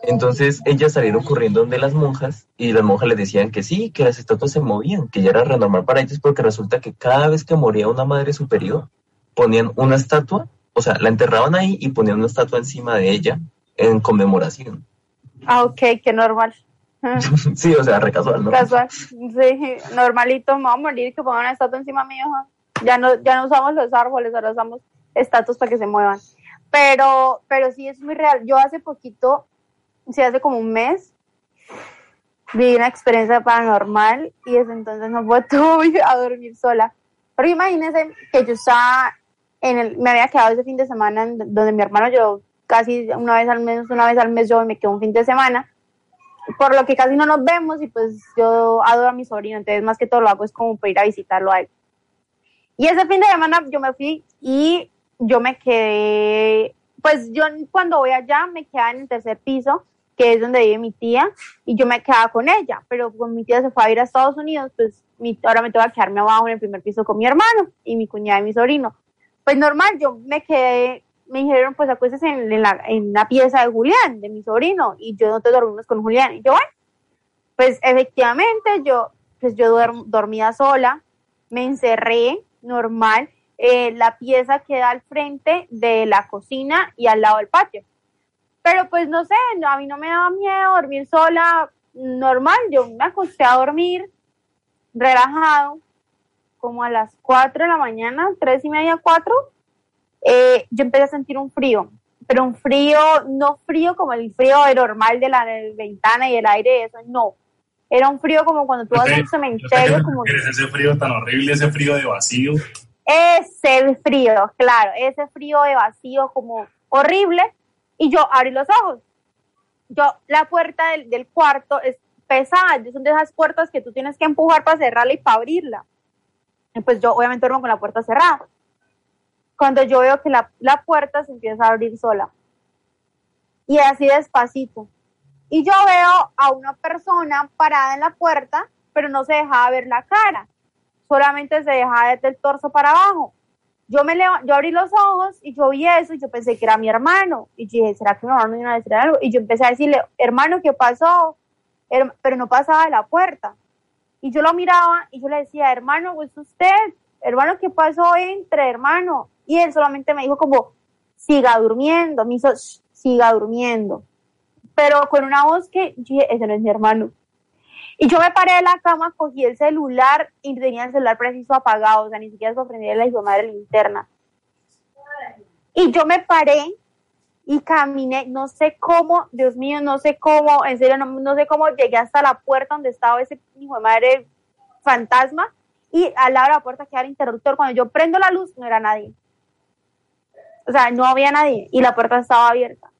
Speaker 7: Entonces, ellas salieron corriendo donde las monjas y las monjas les decían que sí, que las estatuas se movían, que ya era renormal para ellas, porque resulta que cada vez que moría una madre superior, ponían una estatua o sea, la enterraban ahí y ponían una estatua encima de ella en conmemoración.
Speaker 6: Ah, ok, qué normal.
Speaker 7: sí, o sea, recasual, ¿no?
Speaker 6: Casual, sí, normalito, me voy a morir que pongan una estatua encima mío. Ya no, ya no usamos los árboles, ahora usamos estatuas para que se muevan. Pero, pero sí es muy real. Yo hace poquito, sí, hace como un mes, viví una experiencia paranormal y desde entonces no puedo a dormir sola. Pero imagínense que yo estaba me había quedado ese fin de semana donde mi hermano, yo casi una vez al mes, una vez al mes yo me quedo un fin de semana, por lo que casi no nos vemos y pues yo adoro a mi sobrino, entonces más que todo lo hago es como para ir a visitarlo a él. Y ese fin de semana yo me fui y yo me quedé, pues yo cuando voy allá me quedaba en el tercer piso, que es donde vive mi tía, y yo me quedaba con ella, pero cuando mi tía se fue a ir a Estados Unidos, pues ahora me tengo que quedarme abajo en el primer piso con mi hermano y mi cuñada y mi sobrino pues normal, yo me quedé, me dijeron, pues acuéstese en, la, en la pieza de Julián, de mi sobrino, y yo no te dormimos con Julián. Y yo, bueno, pues efectivamente yo, pues yo dormía sola, me encerré, normal, eh, la pieza queda al frente de la cocina y al lado del patio. Pero pues no sé, a mí no me daba miedo dormir sola, normal, yo me acosté a dormir relajado, como a las 4 de la mañana, tres y media, 4, eh, yo empecé a sentir un frío, pero un frío, no frío como el frío normal de la ventana y el aire, eso no. Era un frío como cuando tú vas a un cementerio. como...
Speaker 3: ese frío tan horrible, ese frío de vacío.
Speaker 6: Ese frío, claro, ese frío de vacío como horrible. Y yo abrí los ojos. Yo, la puerta del, del cuarto es pesada, son de esas puertas que tú tienes que empujar para cerrarla y para abrirla pues yo obviamente duermo con la puerta cerrada. Cuando yo veo que la, la puerta se empieza a abrir sola. Y así despacito. Y yo veo a una persona parada en la puerta, pero no se dejaba ver la cara. Solamente se dejaba desde el torso para abajo. Yo me yo abrí los ojos y yo vi eso y yo pensé que era mi hermano. Y dije, ¿será que mi hermano iba a decir algo? Y yo empecé a decirle, hermano, ¿qué pasó? Pero no pasaba de la puerta. Y yo lo miraba y yo le decía, hermano, ¿es usted? Hermano, ¿qué pasó? Entre, hermano. Y él solamente me dijo como, siga durmiendo. Me hizo, siga durmiendo. Pero con una voz que, dije, ese no es mi hermano. Y yo me paré de la cama, cogí el celular y tenía el celular preciso apagado, o sea, ni siquiera se prendía la hijo madre linterna. Y yo me paré y caminé, no sé cómo, Dios mío, no sé cómo, en serio, no, sé cómo llegué hasta la puerta donde estaba ese hijo de madre fantasma y al lado de la puerta quedaba el interruptor. Cuando yo prendo la luz, no era nadie. O sea, no había nadie y la puerta estaba abierta.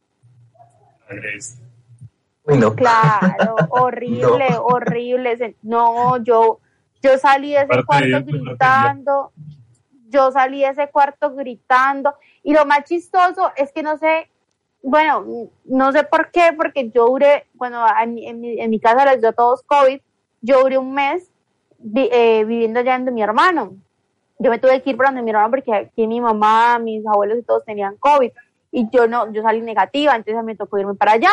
Speaker 6: Claro, horrible, horrible. No, yo, yo salí de ese cuarto gritando, yo salí de ese cuarto gritando. Y lo más chistoso es que no sé bueno, no sé por qué, porque yo duré, bueno, en, mi, en mi casa les dio todos COVID, yo duré un mes eh, viviendo allá donde mi hermano. Yo me tuve que ir para donde mi hermano porque aquí mi mamá, mis abuelos y todos tenían COVID. Y yo no, yo salí negativa, entonces me tocó irme para allá.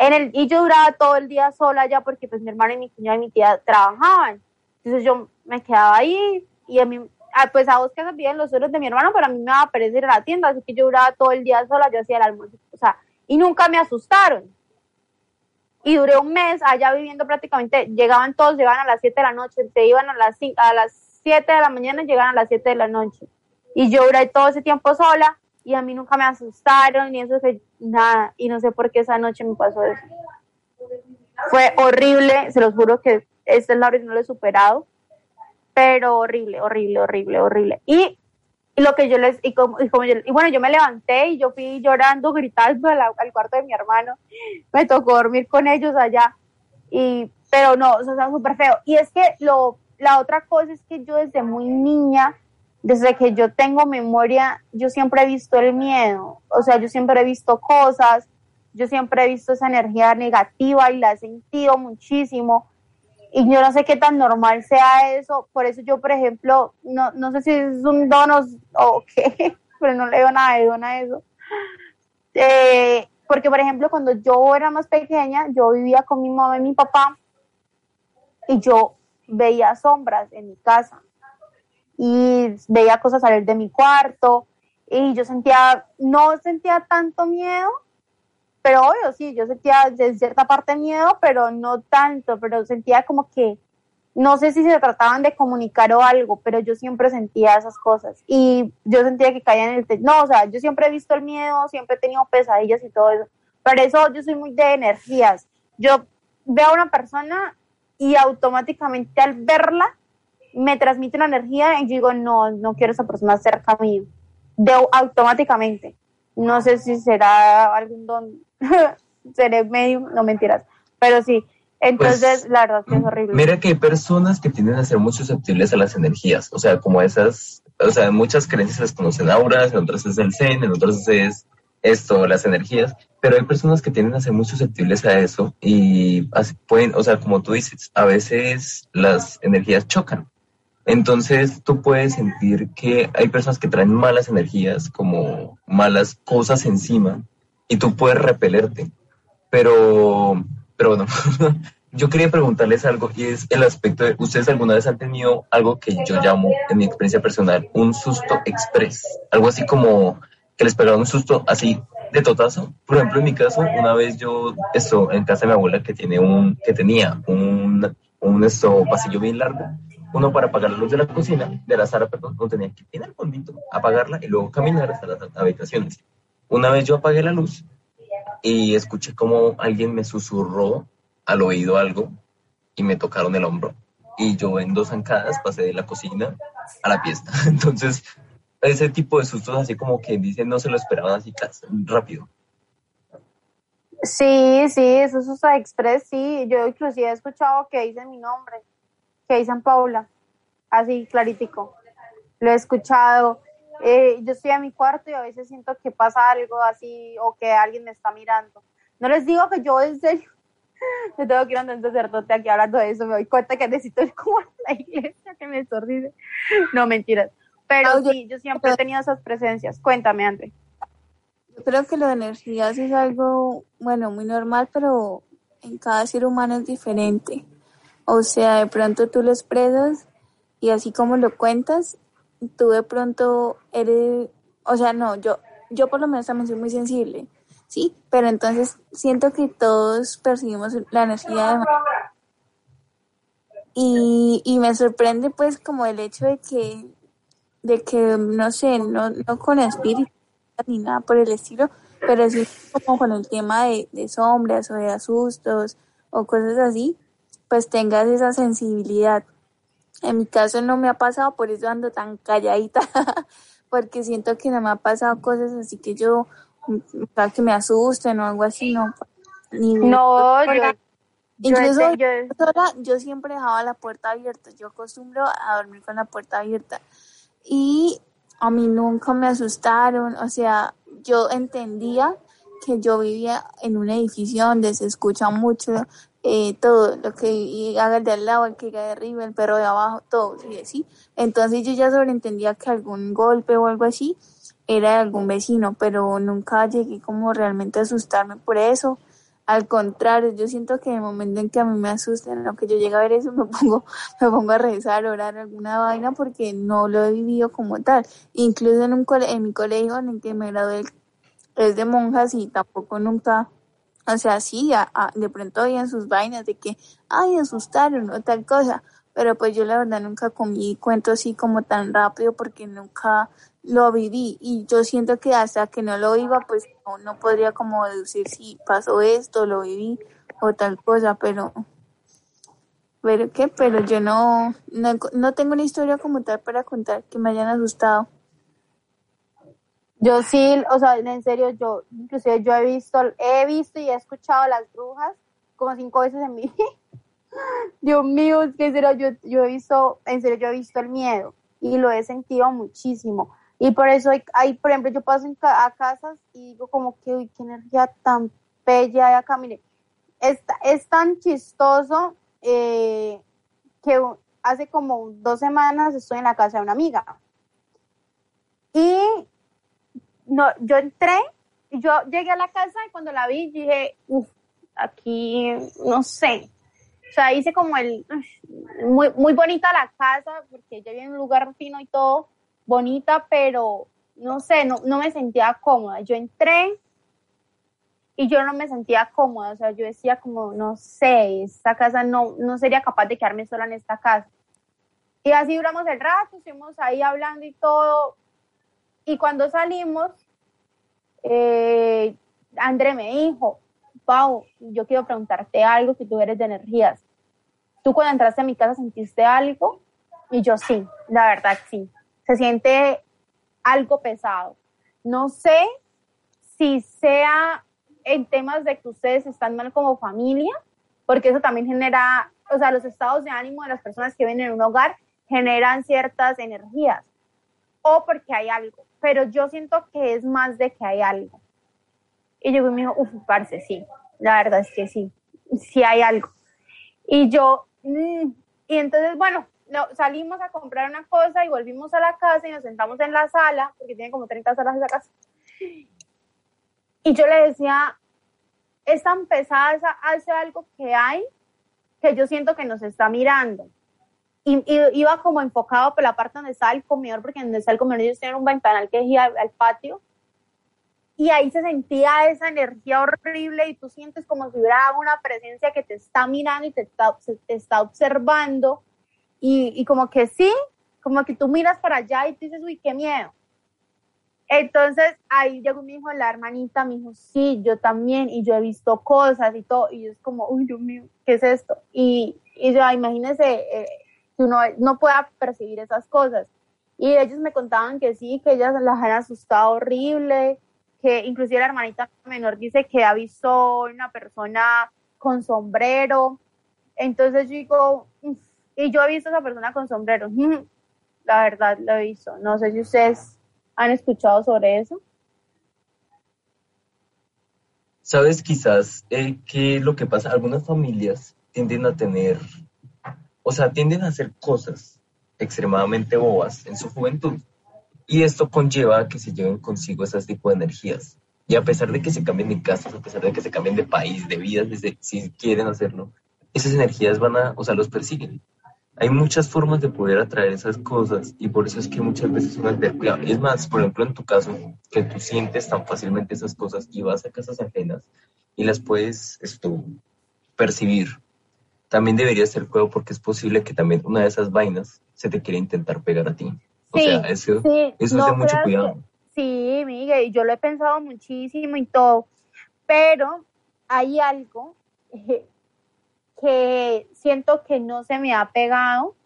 Speaker 6: En el, y yo duraba todo el día sola ya porque pues mi hermana y mi cuñada y mi tía trabajaban. Entonces yo me quedaba ahí y a mí, ah, pues a vos que se piden los suelos de mi hermano, pero a mí me daba pereza ir a la tienda, así que yo duraba todo el día sola, yo hacía el almuerzo, o sea, y nunca me asustaron. Y duré un mes allá viviendo prácticamente, llegaban todos, llegaban a las 7 de la noche, se iban a las, a las 7 de la mañana llegaban a las 7 de la noche. Y yo duré todo ese tiempo sola y a mí nunca me asustaron ni eso fue nada. Y no sé por qué esa noche me pasó eso. Fue horrible, se los juro que esta es la hora no lo he superado, pero horrible, horrible, horrible, horrible. Y, y lo que yo les, y como, y como yo, y bueno, yo me levanté y yo fui llorando, gritando al, al cuarto de mi hermano. Me tocó dormir con ellos allá. Y, pero no, o sea, súper feo. Y es que lo, la otra cosa es que yo desde muy niña, desde que yo tengo memoria, yo siempre he visto el miedo, o sea, yo siempre he visto cosas, yo siempre he visto esa energía negativa y la he sentido muchísimo. Y yo no sé qué tan normal sea eso, por eso yo, por ejemplo, no, no sé si es un don o qué, pero no le veo nada de don a eso. Eh, porque, por ejemplo, cuando yo era más pequeña, yo vivía con mi mamá y mi papá, y yo veía sombras en mi casa y veía cosas salir de mi cuarto y yo sentía, no sentía tanto miedo, pero obvio, sí, yo sentía de cierta parte miedo, pero no tanto, pero sentía como que, no sé si se trataban de comunicar o algo, pero yo siempre sentía esas cosas y yo sentía que caía en el... No, o sea, yo siempre he visto el miedo, siempre he tenido pesadillas y todo eso. Por eso yo soy muy de energías. Yo veo a una persona y automáticamente al verla me transmite una energía y yo digo, no, no quiero esa persona cerca mío. De, automáticamente. No sé si será algún don, seré medio, no mentiras, pero sí. Entonces, pues, la verdad que es horrible.
Speaker 7: Mira que hay personas que tienden a ser muy susceptibles a las energías, o sea, como esas, o sea, muchas creencias las conocen auras, en otras es el zen, en otras es esto, las energías, pero hay personas que tienden a ser muy susceptibles a eso y pueden, o sea, como tú dices, a veces las energías chocan. Entonces tú puedes sentir que hay personas que traen malas energías, como malas cosas encima, y tú puedes repelerte. Pero, pero bueno, yo quería preguntarles algo y es el aspecto de, ¿ustedes alguna vez han tenido algo que yo llamo, en mi experiencia personal, un susto express? Algo así como que les pegaron un susto así de totazo. Por ejemplo, en mi caso, una vez yo, esto, en casa de mi abuela que tiene un, que tenía un, un esto, pasillo bien largo, uno para apagar la luz de la cocina, de la sala, perdón, no tenía que ir al fondito, apagarla y luego caminar hasta las habitaciones. Una vez yo apagué la luz y escuché como alguien me susurró al oído algo y me tocaron el hombro. Y yo en dos zancadas pasé de la cocina a la pieza. Entonces, ese tipo de sustos así como que dicen no se lo esperaban así rápido.
Speaker 6: Sí, sí, esos sustos express, sí. Yo inclusive he escuchado que dicen mi nombre, que dicen Paula, así claritico. Lo he escuchado. Eh, yo estoy en mi cuarto y a veces siento que pasa algo así o que alguien me está mirando. No les digo que yo en serio me tengo que ir a un sacerdote aquí hablando de eso. Me doy cuenta que necesito ir como a la iglesia que me sordice. No, mentiras. Pero sí, yo siempre he tenido esas presencias. Cuéntame, André.
Speaker 2: Yo creo que lo de energías es algo, bueno, muy normal, pero en cada ser humano es diferente. O sea, de pronto tú lo expresas y así como lo cuentas, tú de pronto eres, o sea, no, yo, yo por lo menos también soy muy sensible, ¿sí? Pero entonces siento que todos percibimos la energía de y, y me sorprende pues como el hecho de que de que, no sé, no, no con espíritu ni nada por el estilo, pero sí como con el tema de, de sombras o de asustos o cosas así, pues tengas esa sensibilidad. En mi caso no me ha pasado, por eso ando tan calladita, porque siento que no me ha pasado cosas así que yo, para que me asusten o algo así, no.
Speaker 6: Ni no, yo,
Speaker 2: Incluso yo, yo siempre dejaba la puerta abierta. Yo acostumbro a dormir con la puerta abierta y a mí nunca me asustaron, o sea, yo entendía que yo vivía en un edificio donde se escucha mucho eh, todo, lo que haga el de al lado, el que de arriba, el perro de abajo, todo, y así. Entonces yo ya sobreentendía que algún golpe o algo así era de algún vecino, pero nunca llegué como realmente a asustarme por eso. Al contrario, yo siento que en el momento en que a mí me asustan, aunque yo llegue a ver eso, me pongo, me pongo a rezar, orar alguna vaina porque no lo he vivido como tal. Incluso en, un en mi colegio en el que me gradué es de monjas y tampoco nunca, o sea, sí, de pronto oían sus vainas de que, ay, asustaron o tal cosa, pero pues yo la verdad nunca comí cuento así como tan rápido porque nunca lo viví y yo siento que hasta que no lo viva pues no, podría como deducir si pasó esto, lo viví o tal cosa, pero pero qué, pero yo no, no, no tengo una historia como tal para contar que me hayan asustado.
Speaker 6: Yo sí, o sea, en serio, yo, inclusive yo he visto, he visto y he escuchado las brujas como cinco veces en vida. Dios mío, es que en yo, yo he visto, en serio, yo he visto el miedo y lo he sentido muchísimo. Y por eso hay, por ejemplo, yo paso a casas y digo como que, uy, qué energía tan bella hay acá. Mire, es, es tan chistoso eh, que hace como dos semanas estoy en la casa de una amiga. Y no, yo entré, yo llegué a la casa y cuando la vi dije, uff, aquí, no sé. O sea, hice como el, muy, muy bonita la casa porque ya viene en un lugar fino y todo, bonita, pero no sé, no, no me sentía cómoda. Yo entré y yo no me sentía cómoda, o sea, yo decía como, no sé, esta casa no, no sería capaz de quedarme sola en esta casa. Y así duramos el rato, estuvimos ahí hablando y todo. Y cuando salimos, eh, André me dijo, Pau, yo quiero preguntarte algo que tú eres de energías. ¿Tú cuando entraste a mi casa sentiste algo? Y yo sí, la verdad sí se siente algo pesado. No sé si sea en temas de que ustedes están mal como familia, porque eso también genera, o sea, los estados de ánimo de las personas que viven en un hogar generan ciertas energías, o porque hay algo, pero yo siento que es más de que hay algo. Y yo me dijo, uff, parce, sí, la verdad es que sí, sí hay algo. Y yo, mm", y entonces, bueno, no, salimos a comprar una cosa y volvimos a la casa y nos sentamos en la sala, porque tiene como 30 salas esa casa. Y yo le decía, es tan pesada esa, hace algo que hay que yo siento que nos está mirando. Y, iba como enfocado por la parte donde está el comedor, porque donde está el comedor ellos tienen un ventanal que es al, al patio. Y ahí se sentía esa energía horrible y tú sientes como si hubiera una presencia que te está mirando y te está, te está observando y, como que sí, como que tú miras para allá y dices, uy, qué miedo. Entonces ahí llegó mi hijo, la hermanita, me dijo, sí, yo también, y yo he visto cosas y todo, y yo es como, uy, Dios mío, ¿qué es esto? Y, y yo, imagínese eh, que uno no pueda percibir esas cosas. Y ellos me contaban que sí, que ellas las han asustado horrible, que inclusive la hermanita menor dice que ha visto una persona con sombrero. Entonces yo digo, y yo he visto a esa persona con sombrero. La verdad, lo he visto. No sé si ustedes han escuchado sobre eso.
Speaker 7: Sabes, quizás eh, que lo que pasa, algunas familias tienden a tener, o sea, tienden a hacer cosas extremadamente bobas en su juventud. Y esto conlleva a que se lleven consigo ese tipo de energías. Y a pesar de que se cambien de casas, a pesar de que se cambien de país, de vida, desde, si quieren hacerlo, esas energías van a, o sea, los persiguen hay muchas formas de poder atraer esas cosas y por eso es que muchas veces Es más, por ejemplo, en tu caso, que tú sientes tan fácilmente esas cosas y vas a casas ajenas y las puedes esto, percibir. También deberías ser cuidado porque es posible que también una de esas vainas se te quiera intentar pegar a ti. O sea, eso, es de mucho cuidado.
Speaker 6: sí, Miguel, yo lo he pensado muchísimo y todo, pero hay algo que siento que no se me ha pegado.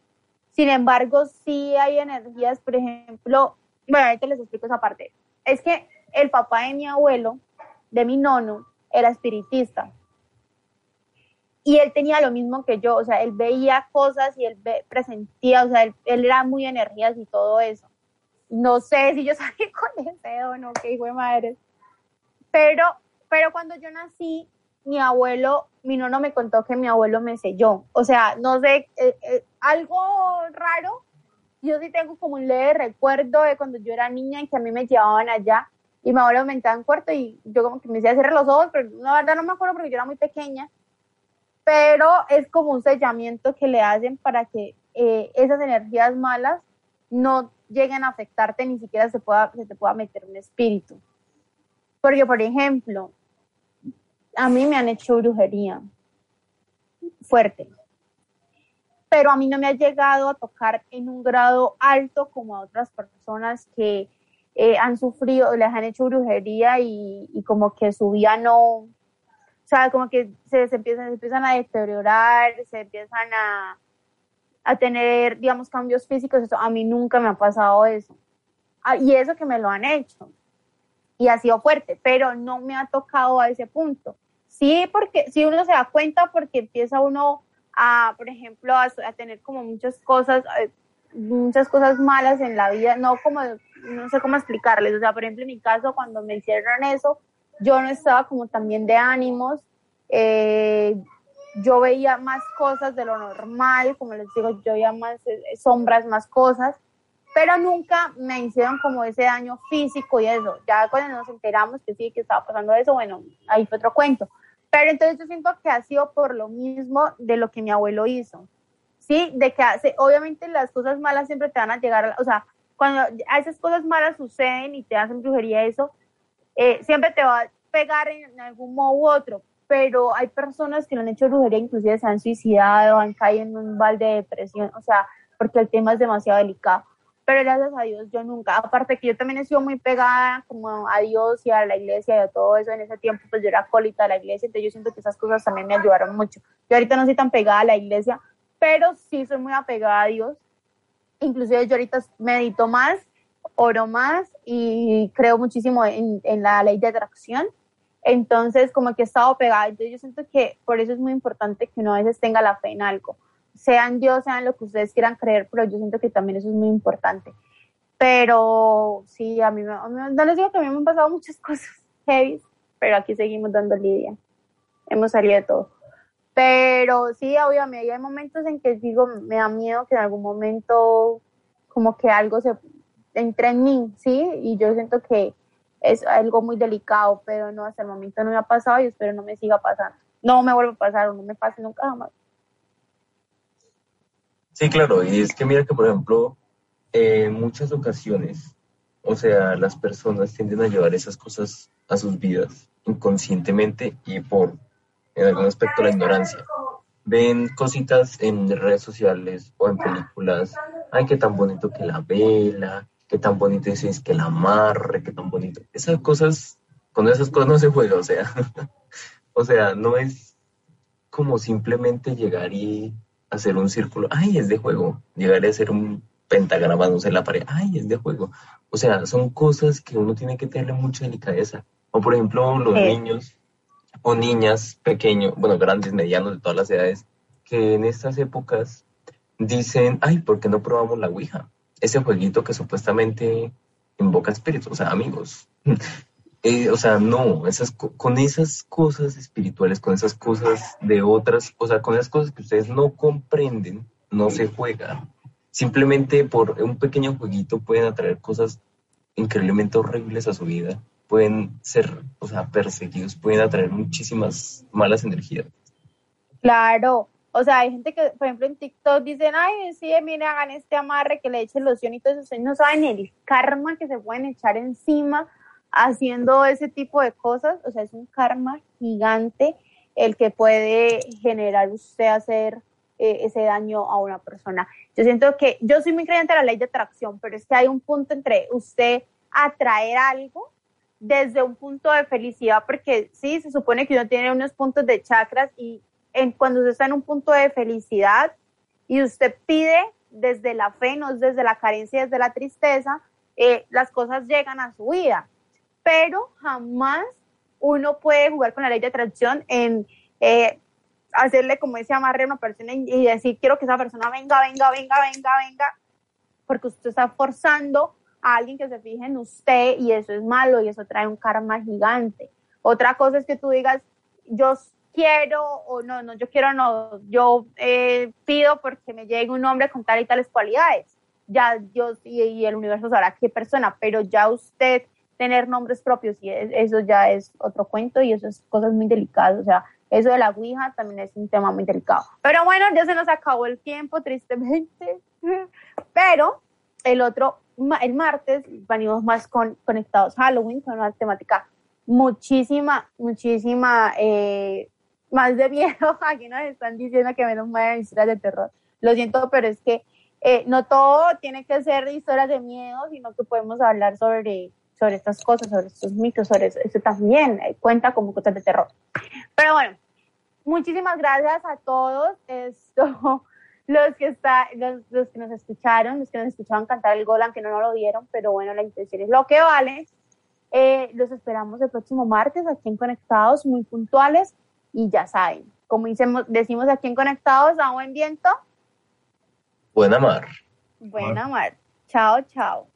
Speaker 6: Sin embargo, sí hay energías, por ejemplo, bueno, ahorita les explico esa parte. Es que el papá de mi abuelo, de mi nono, era espiritista. Y él tenía lo mismo que yo, o sea, él veía cosas y él presentía, o sea, él, era muy energías y todo eso. No sé si yo salí con ese o no, qué hijo de madre. Pero, pero cuando yo nací, mi abuelo, mi nono me contó que mi abuelo me selló. O sea, no sé, eh, eh, algo raro. Yo sí tengo como un leve recuerdo de cuando yo era niña y que a mí me llevaban allá y me abuela me entraba en cuarto y yo como que me decía cerrar los ojos, pero la verdad no me acuerdo porque yo era muy pequeña, pero es como un sellamiento que le hacen para que eh, esas energías malas no lleguen a afectarte, ni siquiera se, pueda, se te pueda meter un espíritu. Porque, por ejemplo, a mí me han hecho brujería fuerte, pero a mí no me ha llegado a tocar en un grado alto como a otras personas que eh, han sufrido, les han hecho brujería y, como que su vida no, como que se, empiezan, se empiezan a deteriorar, se empiezan a, a tener, digamos, cambios físicos. Eso, a mí nunca me ha pasado eso. Ah, y eso que me lo han hecho. Y ha sido fuerte, pero no me ha tocado a ese punto. Sí, porque si uno se da cuenta, porque empieza uno a, por ejemplo, a, tener como muchas cosas, eh, muchas cosas malas en la vida, no como, no sé cómo explicarles. O sea, por ejemplo, en mi caso, cuando me hicieron eso, yo no estaba como también de ánimos. Eh, yo veía más cosas de lo normal, como les digo, yo veía más eh, sombras, más cosas, pero nunca me hicieron como ese daño físico y eso. Ya cuando nos enteramos que sí, que estaba pasando eso, bueno, ahí fue otro cuento. Pero entonces yo siento que ha sido por lo mismo de lo que mi abuelo hizo. Sí, de que hace, obviamente las cosas malas siempre te van a llegar, o sea, cuando esas cosas malas suceden y te hacen brujería, eso, eh, siempre te va a pegar en algún modo u otro, pero hay personas que lo han hecho brujería, inclusive se han suicidado, han caído en un balde de depresión, o sea, porque el tema es demasiado delicado. Pero gracias a Dios yo nunca, aparte que yo también he sido muy pegada como a Dios y a la iglesia y a todo eso, en ese tiempo pues yo era colita de la iglesia, entonces yo siento que esas cosas también me ayudaron mucho. Yo ahorita no soy tan pegada a la iglesia, pero sí soy muy apegada a Dios. Inclusive yo ahorita medito más, oro más y creo muchísimo en, en la ley de atracción entonces, como que he estado pegada. Entonces, yo siento que por eso es muy importante que uno a veces tenga la fe en algo. Sean Dios, sean lo que ustedes quieran creer, pero yo siento que también eso es muy importante. Pero sí, a mí, no les digo que a mí me han pasado muchas cosas heavy, pero aquí seguimos dando lidia. Hemos salido de todo. Pero sí, obviamente hay momentos en que digo, me da miedo que en algún momento como que algo se entre en mí, ¿sí? Y yo siento que es algo muy delicado, pero no, hasta el momento no me ha pasado y espero no me siga pasando. No me vuelva a pasar o no me pase nunca jamás.
Speaker 7: Sí, claro, y es que mira que, por ejemplo, en muchas ocasiones, o sea, las personas tienden a llevar esas cosas a sus vidas inconscientemente y por, en algún aspecto, la ignorancia. Ven cositas en redes sociales o en películas, ay, qué tan bonito que la vela, qué tan bonito es, que el amarre, qué tan bonito. Esas cosas, con esas cosas no se juega, o sea, o sea, no es como simplemente llegar y hacer un círculo, ay, es de juego, llegar a hacer un pentagrama, no sé, en la pared, ay, es de juego. O sea, son cosas que uno tiene que tenerle mucha delicadeza. O por ejemplo, los niños o niñas pequeños, bueno, grandes, medianos, de todas las edades, que en estas épocas dicen, ay, ¿por qué no probamos la Ouija? Ese jueguito que supuestamente invoca espíritus, o sea, amigos. Eh, o sea, no, esas, con esas cosas espirituales, con esas cosas de otras, o sea, con esas cosas que ustedes no comprenden, no se juega. Simplemente por un pequeño jueguito pueden atraer cosas increíblemente horribles a su vida, pueden ser, o sea, perseguidos, pueden atraer muchísimas malas energías.
Speaker 6: Claro, o sea, hay gente que, por ejemplo, en TikTok dicen, ay, sí, mire, hagan este amarre, que le echen loción y todo eso. Ustedes no saben el karma que se pueden echar encima haciendo ese tipo de cosas. O sea, es un karma gigante el que puede generar usted hacer eh, ese daño a una persona. Yo siento que yo soy muy creyente de la ley de atracción, pero es que hay un punto entre usted atraer algo desde un punto de felicidad, porque sí, se supone que uno tiene unos puntos de chakras y cuando usted está en un punto de felicidad y usted pide desde la fe, no desde la carencia, desde la tristeza, eh, las cosas llegan a su vida. Pero jamás uno puede jugar con la ley de atracción en eh, hacerle como ese amarre a una persona y decir, quiero que esa persona venga, venga, venga, venga, venga, porque usted está forzando a alguien que se fije en usted y eso es malo y eso trae un karma gigante. Otra cosa es que tú digas, yo quiero o no, no, yo quiero no, yo eh, pido porque me llegue un hombre con tal y tales cualidades. Ya Dios y, el universo sabrá qué persona, pero ya usted tener nombres propios y eso ya es otro cuento y eso es cosas muy delicadas. O sea, eso de la Ouija también es un tema muy delicado. Pero bueno, ya se nos acabó el tiempo, tristemente. Pero el otro, el martes, venimos más con conectados Halloween, con una temática muchísima, muchísima, eh, más de miedo. Aquí nos están diciendo que menos mueven historias de terror. Lo siento, pero es que eh, no todo tiene que ser historias de miedo, sino que podemos hablar sobre, sobre estas cosas, sobre estos mitos, sobre eso, también eh, cuenta como cosas de terror. Pero bueno, muchísimas gracias a todos. Esto, los que está, los, los, que nos escucharon, los que nos escucharon cantar el Golan, que no nos lo dieron, pero bueno, la intención es lo que vale. Eh, los esperamos el próximo martes aquí en Conectados, muy puntuales y ya saben, como decimos aquí en Conectados, a buen viento.
Speaker 7: Buena mar.
Speaker 6: Buena mar. Chao, chao.